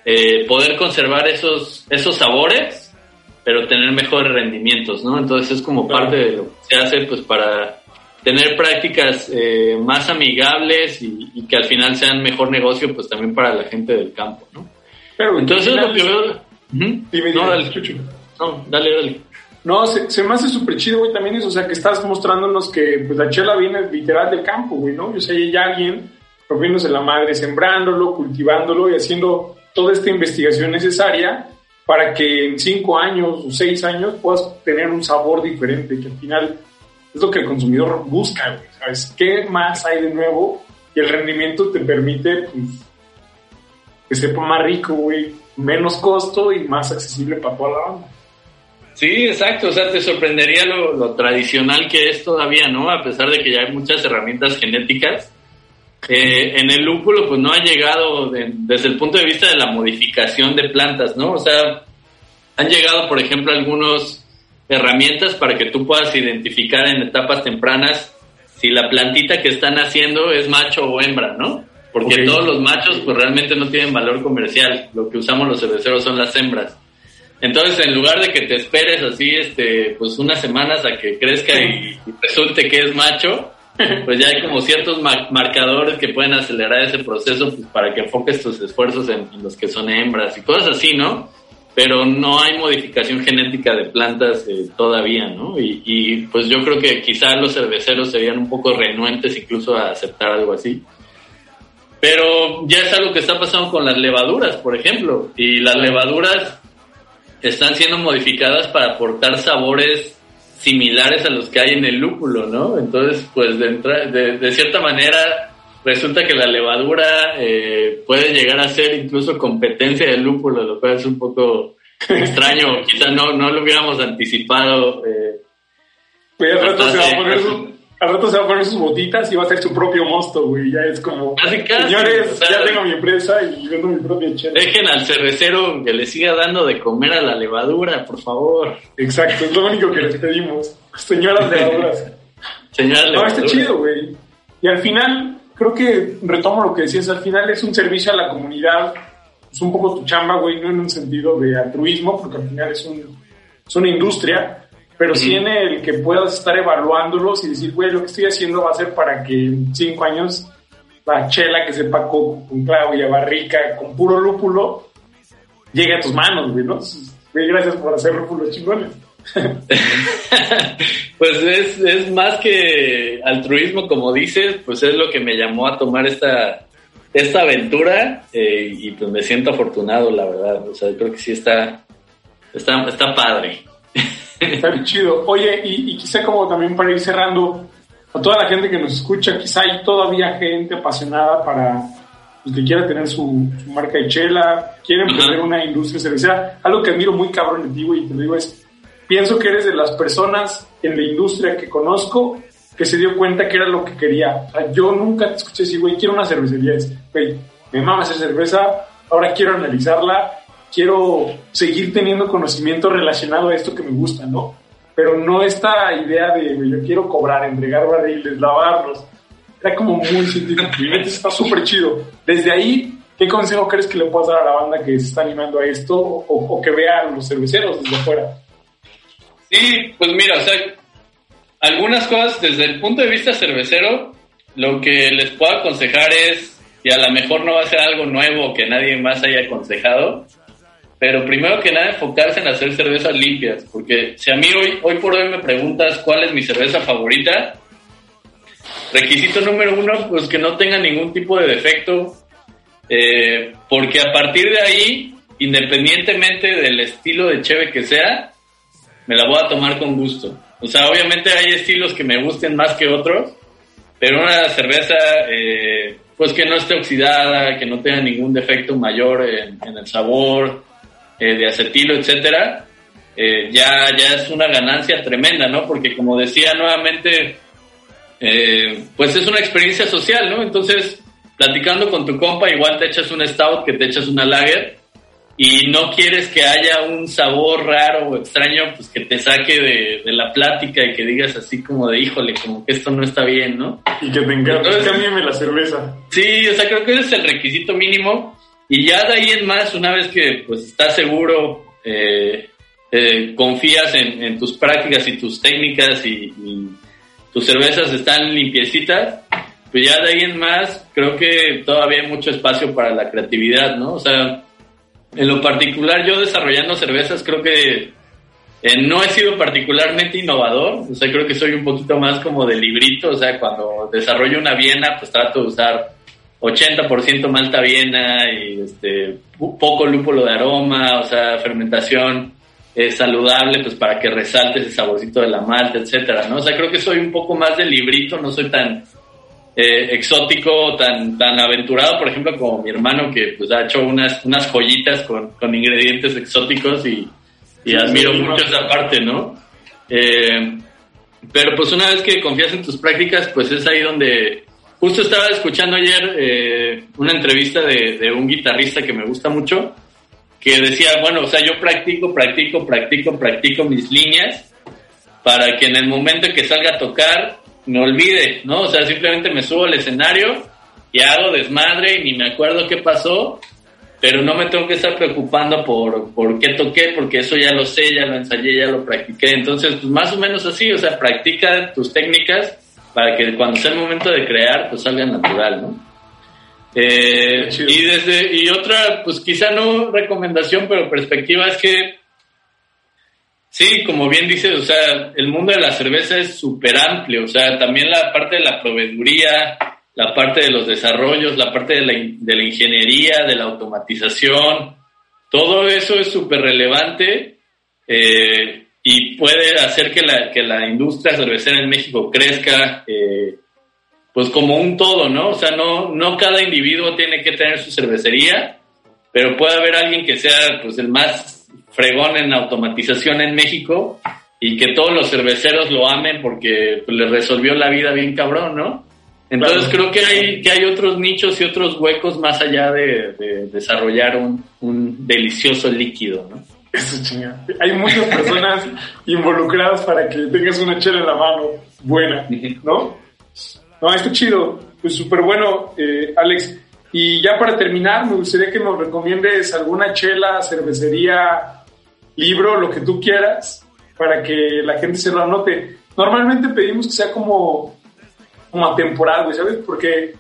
S3: eh, poder conservar esos, esos sabores pero tener mejores rendimientos, ¿no? Entonces es como parte de lo que se hace pues para tener prácticas eh, más amigables y, y, que al final sean mejor negocio pues también para la gente del campo, ¿no?
S2: Pero
S3: entonces lo que veo...
S2: Dime,
S3: no, dale, no, dale, dale.
S2: No, se, se me hace súper chido, güey, también eso, o sea, que estás mostrándonos que pues, la chela viene literal del campo, güey, ¿no? O sea, hay alguien rompiéndose la madre, sembrándolo, cultivándolo y haciendo toda esta investigación necesaria para que en cinco años o seis años puedas tener un sabor diferente, que al final es lo que el consumidor busca, ¿sabes? ¿Qué más hay de nuevo? Y el rendimiento te permite, pues, que sepa más rico, güey, menos costo y más accesible para toda la banda.
S3: Sí, exacto, o sea, te sorprendería lo, lo tradicional que es todavía, ¿no? A pesar de que ya hay muchas herramientas genéticas, eh, en el lúpulo pues no ha llegado de, desde el punto de vista de la modificación de plantas, ¿no? O sea, han llegado, por ejemplo, algunas herramientas para que tú puedas identificar en etapas tempranas si la plantita que están haciendo es macho o hembra, ¿no? Porque okay. todos los machos pues realmente no tienen valor comercial, lo que usamos los cerveceros son las hembras. Entonces, en lugar de que te esperes así, este, pues unas semanas a que crezca y, y resulte que es macho, [laughs] pues ya hay como ciertos marcadores que pueden acelerar ese proceso pues, para que enfoques tus esfuerzos en, en, los que son hembras y cosas así, ¿no? Pero no hay modificación genética de plantas eh, todavía, ¿no? Y, y, pues yo creo que quizás los cerveceros serían un poco renuentes incluso a aceptar algo así. Pero ya es algo que está pasando con las levaduras, por ejemplo, y las levaduras están siendo modificadas para aportar sabores similares a los que hay en el lúpulo, ¿no? Entonces, pues de, de, de cierta manera resulta que la levadura eh, puede llegar a ser incluso competencia del lúpulo, lo cual es un poco [laughs] extraño, quizá no, no lo hubiéramos anticipado. Eh,
S2: al rato, se va a poner su, al rato se va a poner sus botitas y va a hacer su propio mosto, güey, ya es como,
S3: casi, casi,
S2: señores, o sea, ya tengo mi empresa y vendo mi propia chela.
S3: Dejen al cervecero que le siga dando de comer a la levadura, por favor.
S2: Exacto, es lo único que les pedimos, señoras levaduras. [laughs]
S3: Señoras levaduras.
S2: No, está chido, güey. Y al final, creo que retomo lo que decías, al final es un servicio a la comunidad, es un poco tu chamba, güey, no en un sentido de altruismo, porque al final es, un, es una industria, pero uh -huh. sí en el que puedas estar evaluándolos y decir, güey, lo que estoy haciendo va a ser para que en cinco años la chela que sepa con, con clavo barrica, con puro lúpulo, llegue a tus manos, güey, ¿no? Güey, gracias por hacer lúpulos chingones. [laughs]
S3: pues es, es más que altruismo, como dices, pues es lo que me llamó a tomar esta, esta aventura eh, y pues me siento afortunado, la verdad. O sea, creo que sí está, está, está padre.
S2: Está chido. Oye, y, y quizá como también para ir cerrando, a toda la gente que nos escucha, quizá hay todavía gente apasionada para pues, que quiera tener su, su marca de chela, quiere emprender una industria cervecera. Algo que admiro muy cabrón de ti, güey, y te lo digo es, pienso que eres de las personas en la industria que conozco que se dio cuenta que era lo que quería. O sea, yo nunca te escuché decir, güey, quiero una cervecería. Es, güey, me mama hacer cerveza, ahora quiero analizarla, quiero seguir teniendo conocimiento relacionado a esto que me gusta, ¿no? Pero no esta idea de, güey, yo quiero cobrar, entregar barriles, lavarlos. Era como muy científico. Está súper chido. Desde ahí, ¿qué consejo crees que le puedas dar a la banda que se está animando a esto o, o que vea a los cerveceros desde afuera?
S3: Sí, pues mira, o sea, algunas cosas desde el punto de vista cervecero, lo que les puedo aconsejar es, y a lo mejor no va a ser algo nuevo que nadie más haya aconsejado, pero primero que nada enfocarse en hacer cervezas limpias, porque si a mí hoy, hoy por hoy me preguntas cuál es mi cerveza favorita, requisito número uno, pues que no tenga ningún tipo de defecto, eh, porque a partir de ahí, independientemente del estilo de cheve que sea, me la voy a tomar con gusto. O sea, obviamente hay estilos que me gusten más que otros, pero una cerveza, eh, pues que no esté oxidada, que no tenga ningún defecto mayor en, el sabor, eh, de acetilo, etcétera, eh, ya, ya es una ganancia tremenda, ¿no? Porque como decía nuevamente, pues es una experiencia social, ¿no? Entonces, platicando con tu compa, igual te echas un stout que te echas una lager y no quieres que haya un sabor raro o extraño, pues que te saque de, de, la plática y que digas así como de, híjole, como que esto no está bien, ¿no?
S2: Y que te encanta, cámbiame la cerveza.
S3: Sí, o sea, creo que ese es el requisito mínimo. Y ya de ahí en más, una vez que pues estás seguro, eh, eh, confías en, en tus prácticas y tus técnicas y, y tus cervezas están limpiecitas, pues ya de ahí en más, creo que todavía hay mucho espacio para la creatividad, ¿no? O sea, en lo particular, yo desarrollando cervezas, creo que eh, no he sido particularmente innovador, o sea, creo que soy un poquito más como de librito, o sea, cuando desarrollo una Viena, pues trato de usar 80% malta Viena y este, poco lúpulo de aroma, o sea, fermentación saludable, pues para que resalte ese saborcito de la malta, etcétera, ¿no? O sea, creo que soy un poco más de librito, no soy tan eh, exótico, tan, tan aventurado, por ejemplo, como mi hermano que pues ha hecho unas, unas joyitas con, con ingredientes exóticos y, y
S2: Sí,
S3: admiro
S2: sí,
S3: mucho esa parte, ¿no? Eh, pero pues una vez que confías en tus prácticas, pues es ahí donde... Justo estaba escuchando ayer eh, una entrevista de, de un guitarrista que me gusta mucho, que decía, bueno, o sea, yo practico, practico, practico, practico mis líneas para que en el momento en que salga a tocar me olvide, ¿no? O sea, simplemente me subo al escenario y hago desmadre y ni me acuerdo qué pasó, pero no me tengo que estar preocupando por, por qué toqué, porque eso ya lo sé, ya lo ensayé, ya lo practiqué. Entonces, pues más o menos así, o sea, practica tus técnicas para que cuando sea el momento de crear, pues salga natural, ¿no? Eh, y desde, y otra, pues quizá no recomendación, pero perspectiva es que Sí, como bien dices, o sea, el mundo de la cerveza es súper amplio, o sea, también la parte de la proveeduría, la parte de los desarrollos, la parte de la, de la ingeniería, de la automatización, todo eso es súper relevante eh, y puede hacer que la, que la industria cervecera en México crezca, eh, pues como un todo, ¿no? O sea, no, no cada individuo tiene que tener su cervecería, pero puede haber alguien que sea pues el más fregón en automatización en México y que todos los cerveceros lo amen porque pues, les resolvió la vida bien cabrón, ¿no? Entonces
S2: Claro.
S3: creo que hay, que hay otros nichos y otros huecos más allá de, de desarrollar un, un delicioso líquido, ¿no?
S2: Eso chingada. Hay muchas personas [laughs] involucradas para que tengas una chela en la mano buena, ¿no? No, está chido. Pues súper bueno, eh, Alex. Y ya para terminar, me gustaría que nos recomiendes alguna chela, cervecería, libro, lo que tú quieras, para que la gente se lo anote. Normalmente pedimos que sea como, como atemporal, güey, ¿sabes? Porque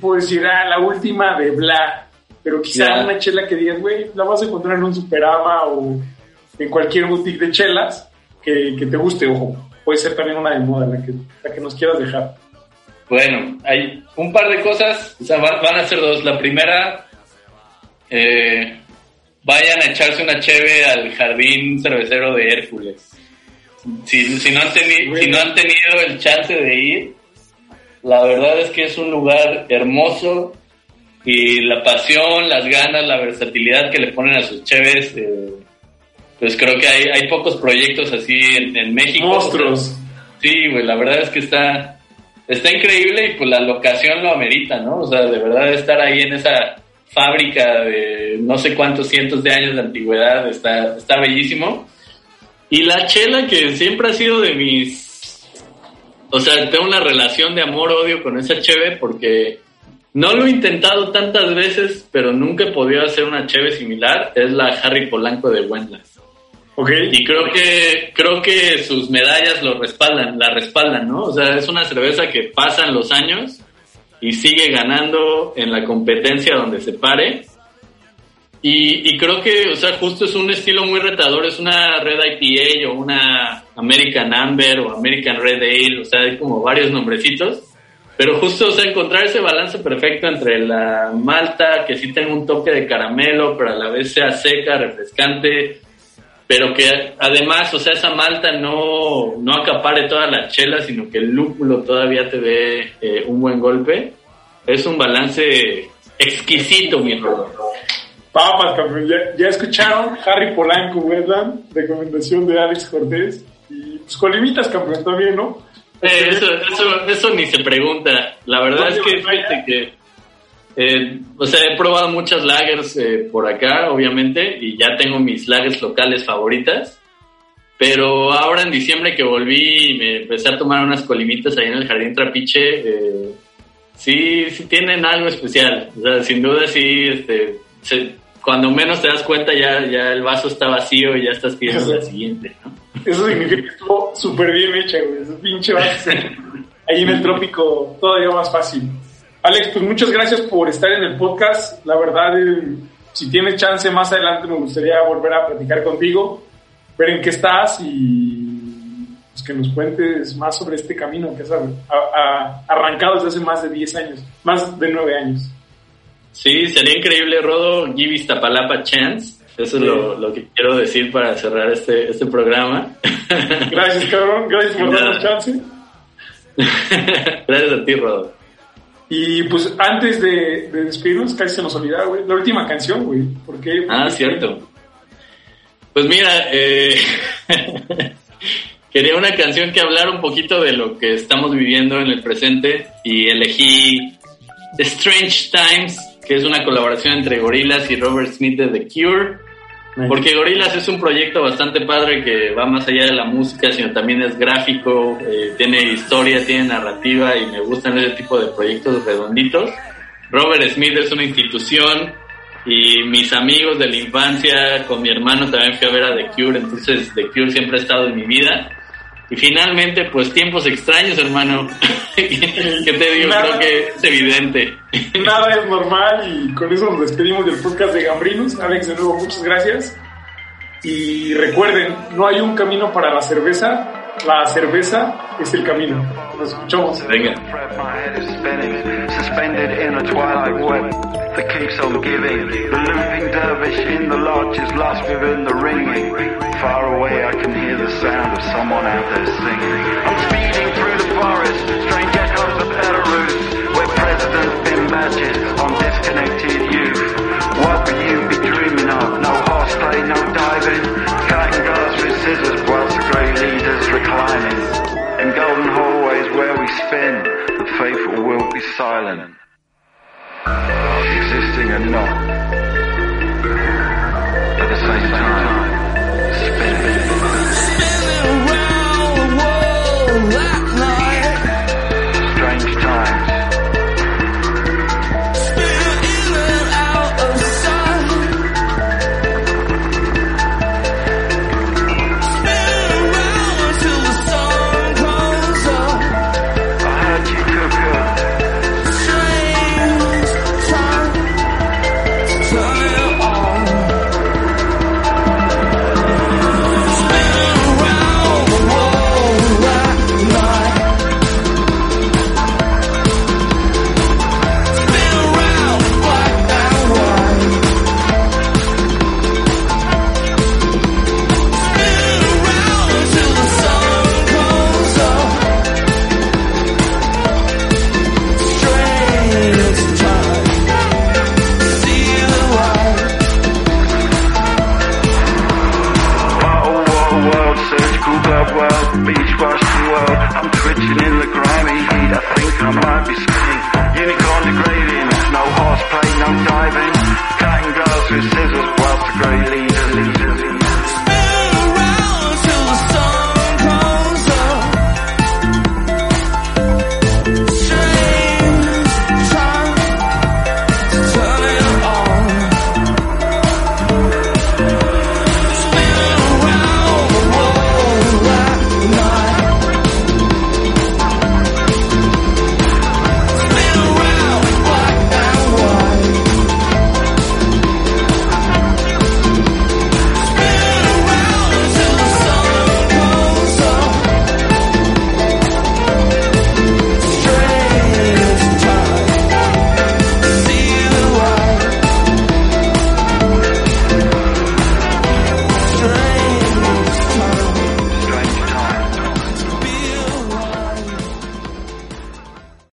S2: puedo decir, ah, la última de bla, pero quizá una chela que digas, güey, la vas a encontrar en un Superama o en cualquier boutique de chelas que, que te guste, ojo. Puede ser también una de moda, la que, la que nos quieras dejar.
S3: Bueno, hay un par de cosas, o sea, van, van a ser dos. La primera, eh, vayan a echarse una cheve al jardín cervecero de Hércules. Si, si, no han teni- si no han tenido el chance de ir, la verdad es que es un lugar hermoso y la pasión, las ganas, la versatilidad que le ponen a sus cheves, eh, pues creo que hay, hay pocos proyectos así en, en México.
S2: Monstruos.
S3: Sí, güey, la verdad es que está, está increíble y pues la locación lo amerita, ¿no? O sea, de verdad estar ahí en esa fábrica de no sé cuántos cientos de años de antigüedad está, está bellísimo. Y la chela que siempre ha sido de mis... O sea, tengo una relación de amor-odio con esa cheve porque no lo he intentado tantas veces, pero nunca he podido hacer una cheve similar. Es la Harry Polanco de Wendlas.
S2: ¿Ok?
S3: Y creo que, creo que sus medallas lo respaldan, la respaldan, ¿no? O sea, es una cerveza que pasan los años y sigue ganando en la competencia donde se pare. Y, y creo que, o sea, justo es un estilo muy retador, es una Red IPA o una American Amber o American Red Ale, o sea, hay como varios nombrecitos. Pero justo, o sea, encontrar ese balance perfecto entre la malta, que sí tenga un toque de caramelo, pero a la vez sea seca, refrescante, pero que además, o sea, esa malta no, no acapare toda la chela, sino que el lúpulo todavía te dé eh, un buen golpe. Es un balance exquisito, mi hermano.
S2: Papas, campeón. Ya, ya escucharon Harry Polanco, Wetland, recomendación de Alex Cortés. Y pues colimitas, campeón, también, ¿no?
S3: Eh, eso, eso, eso ni se pregunta. La verdad es que fíjate que, eh, o sea, he probado muchas lagers eh, por acá, obviamente, y ya tengo mis lagers locales favoritas. Pero ahora en diciembre que volví y me empecé a tomar unas colimitas ahí en el Jardín Trapiche, eh, sí, sí tienen algo especial. O sea, sin duda sí, este, se- cuando menos te das cuenta ya, ya el vaso está vacío y ya estás pidiendo la siguiente, ¿no?
S2: Eso significa que estuvo súper bien hecha, güey. Ese pinche vaso. [laughs] Ahí en el trópico, todavía más fácil. Alex, pues muchas gracias por estar en el podcast. La verdad, eh, si tienes chance más adelante, me gustaría volver a platicar contigo, ver en qué estás y pues, que nos cuentes más sobre este camino que has a- a- arrancado desde hace más de 10 años, más de 9 años.
S3: Sí, sería increíble, Rodo, give Iztapalapa chance. Eso es lo, lo que quiero decir para cerrar este, este programa.
S2: Gracias, cabrón. Gracias por darnos [laughs] chance.
S3: Gracias a ti, Rodo.
S2: Y pues antes de, de despedirnos, casi se nos olvidaba, güey, la última canción, güey. ¿Por qué?
S3: Ah, cierto. Pues mira, eh, [laughs] quería una canción que hablara un poquito de lo que estamos viviendo en el presente y elegí Strange Times, que es una colaboración entre Gorillaz y Robert Smith de The Cure. Porque Gorillaz es un proyecto bastante padre que va más allá de la música, sino también es gráfico, eh, tiene historia, tiene narrativa y me gustan ese tipo de proyectos redonditos. Robert Smith es una institución y mis amigos de la infancia, con mi hermano también fui a ver a The Cure, entonces The Cure siempre ha estado en mi vida. Y finalmente, pues tiempos extraños, hermano. [laughs] ¿Qué te digo? Creo que es evidente.
S2: Nada es normal y con eso nos despedimos del podcast de Gambrinos. Alex, de nuevo, muchas gracias. Y recuerden, no hay un camino para la cerveza, la cerveza es el camino. Nos escuchamos.
S3: Venga.
S5: That keeps on giving. The looping dervish in the lodge is lost within the ringing. Far away I can hear the sound of someone out there singing. I'm speeding through the forest, strange echoes of Belarus, where presidents pin badges on disconnected youth. What would you be dreaming of? No horseplay, no diving, we spin, the faithful will be silent. Existing and not. At the same time, spinning.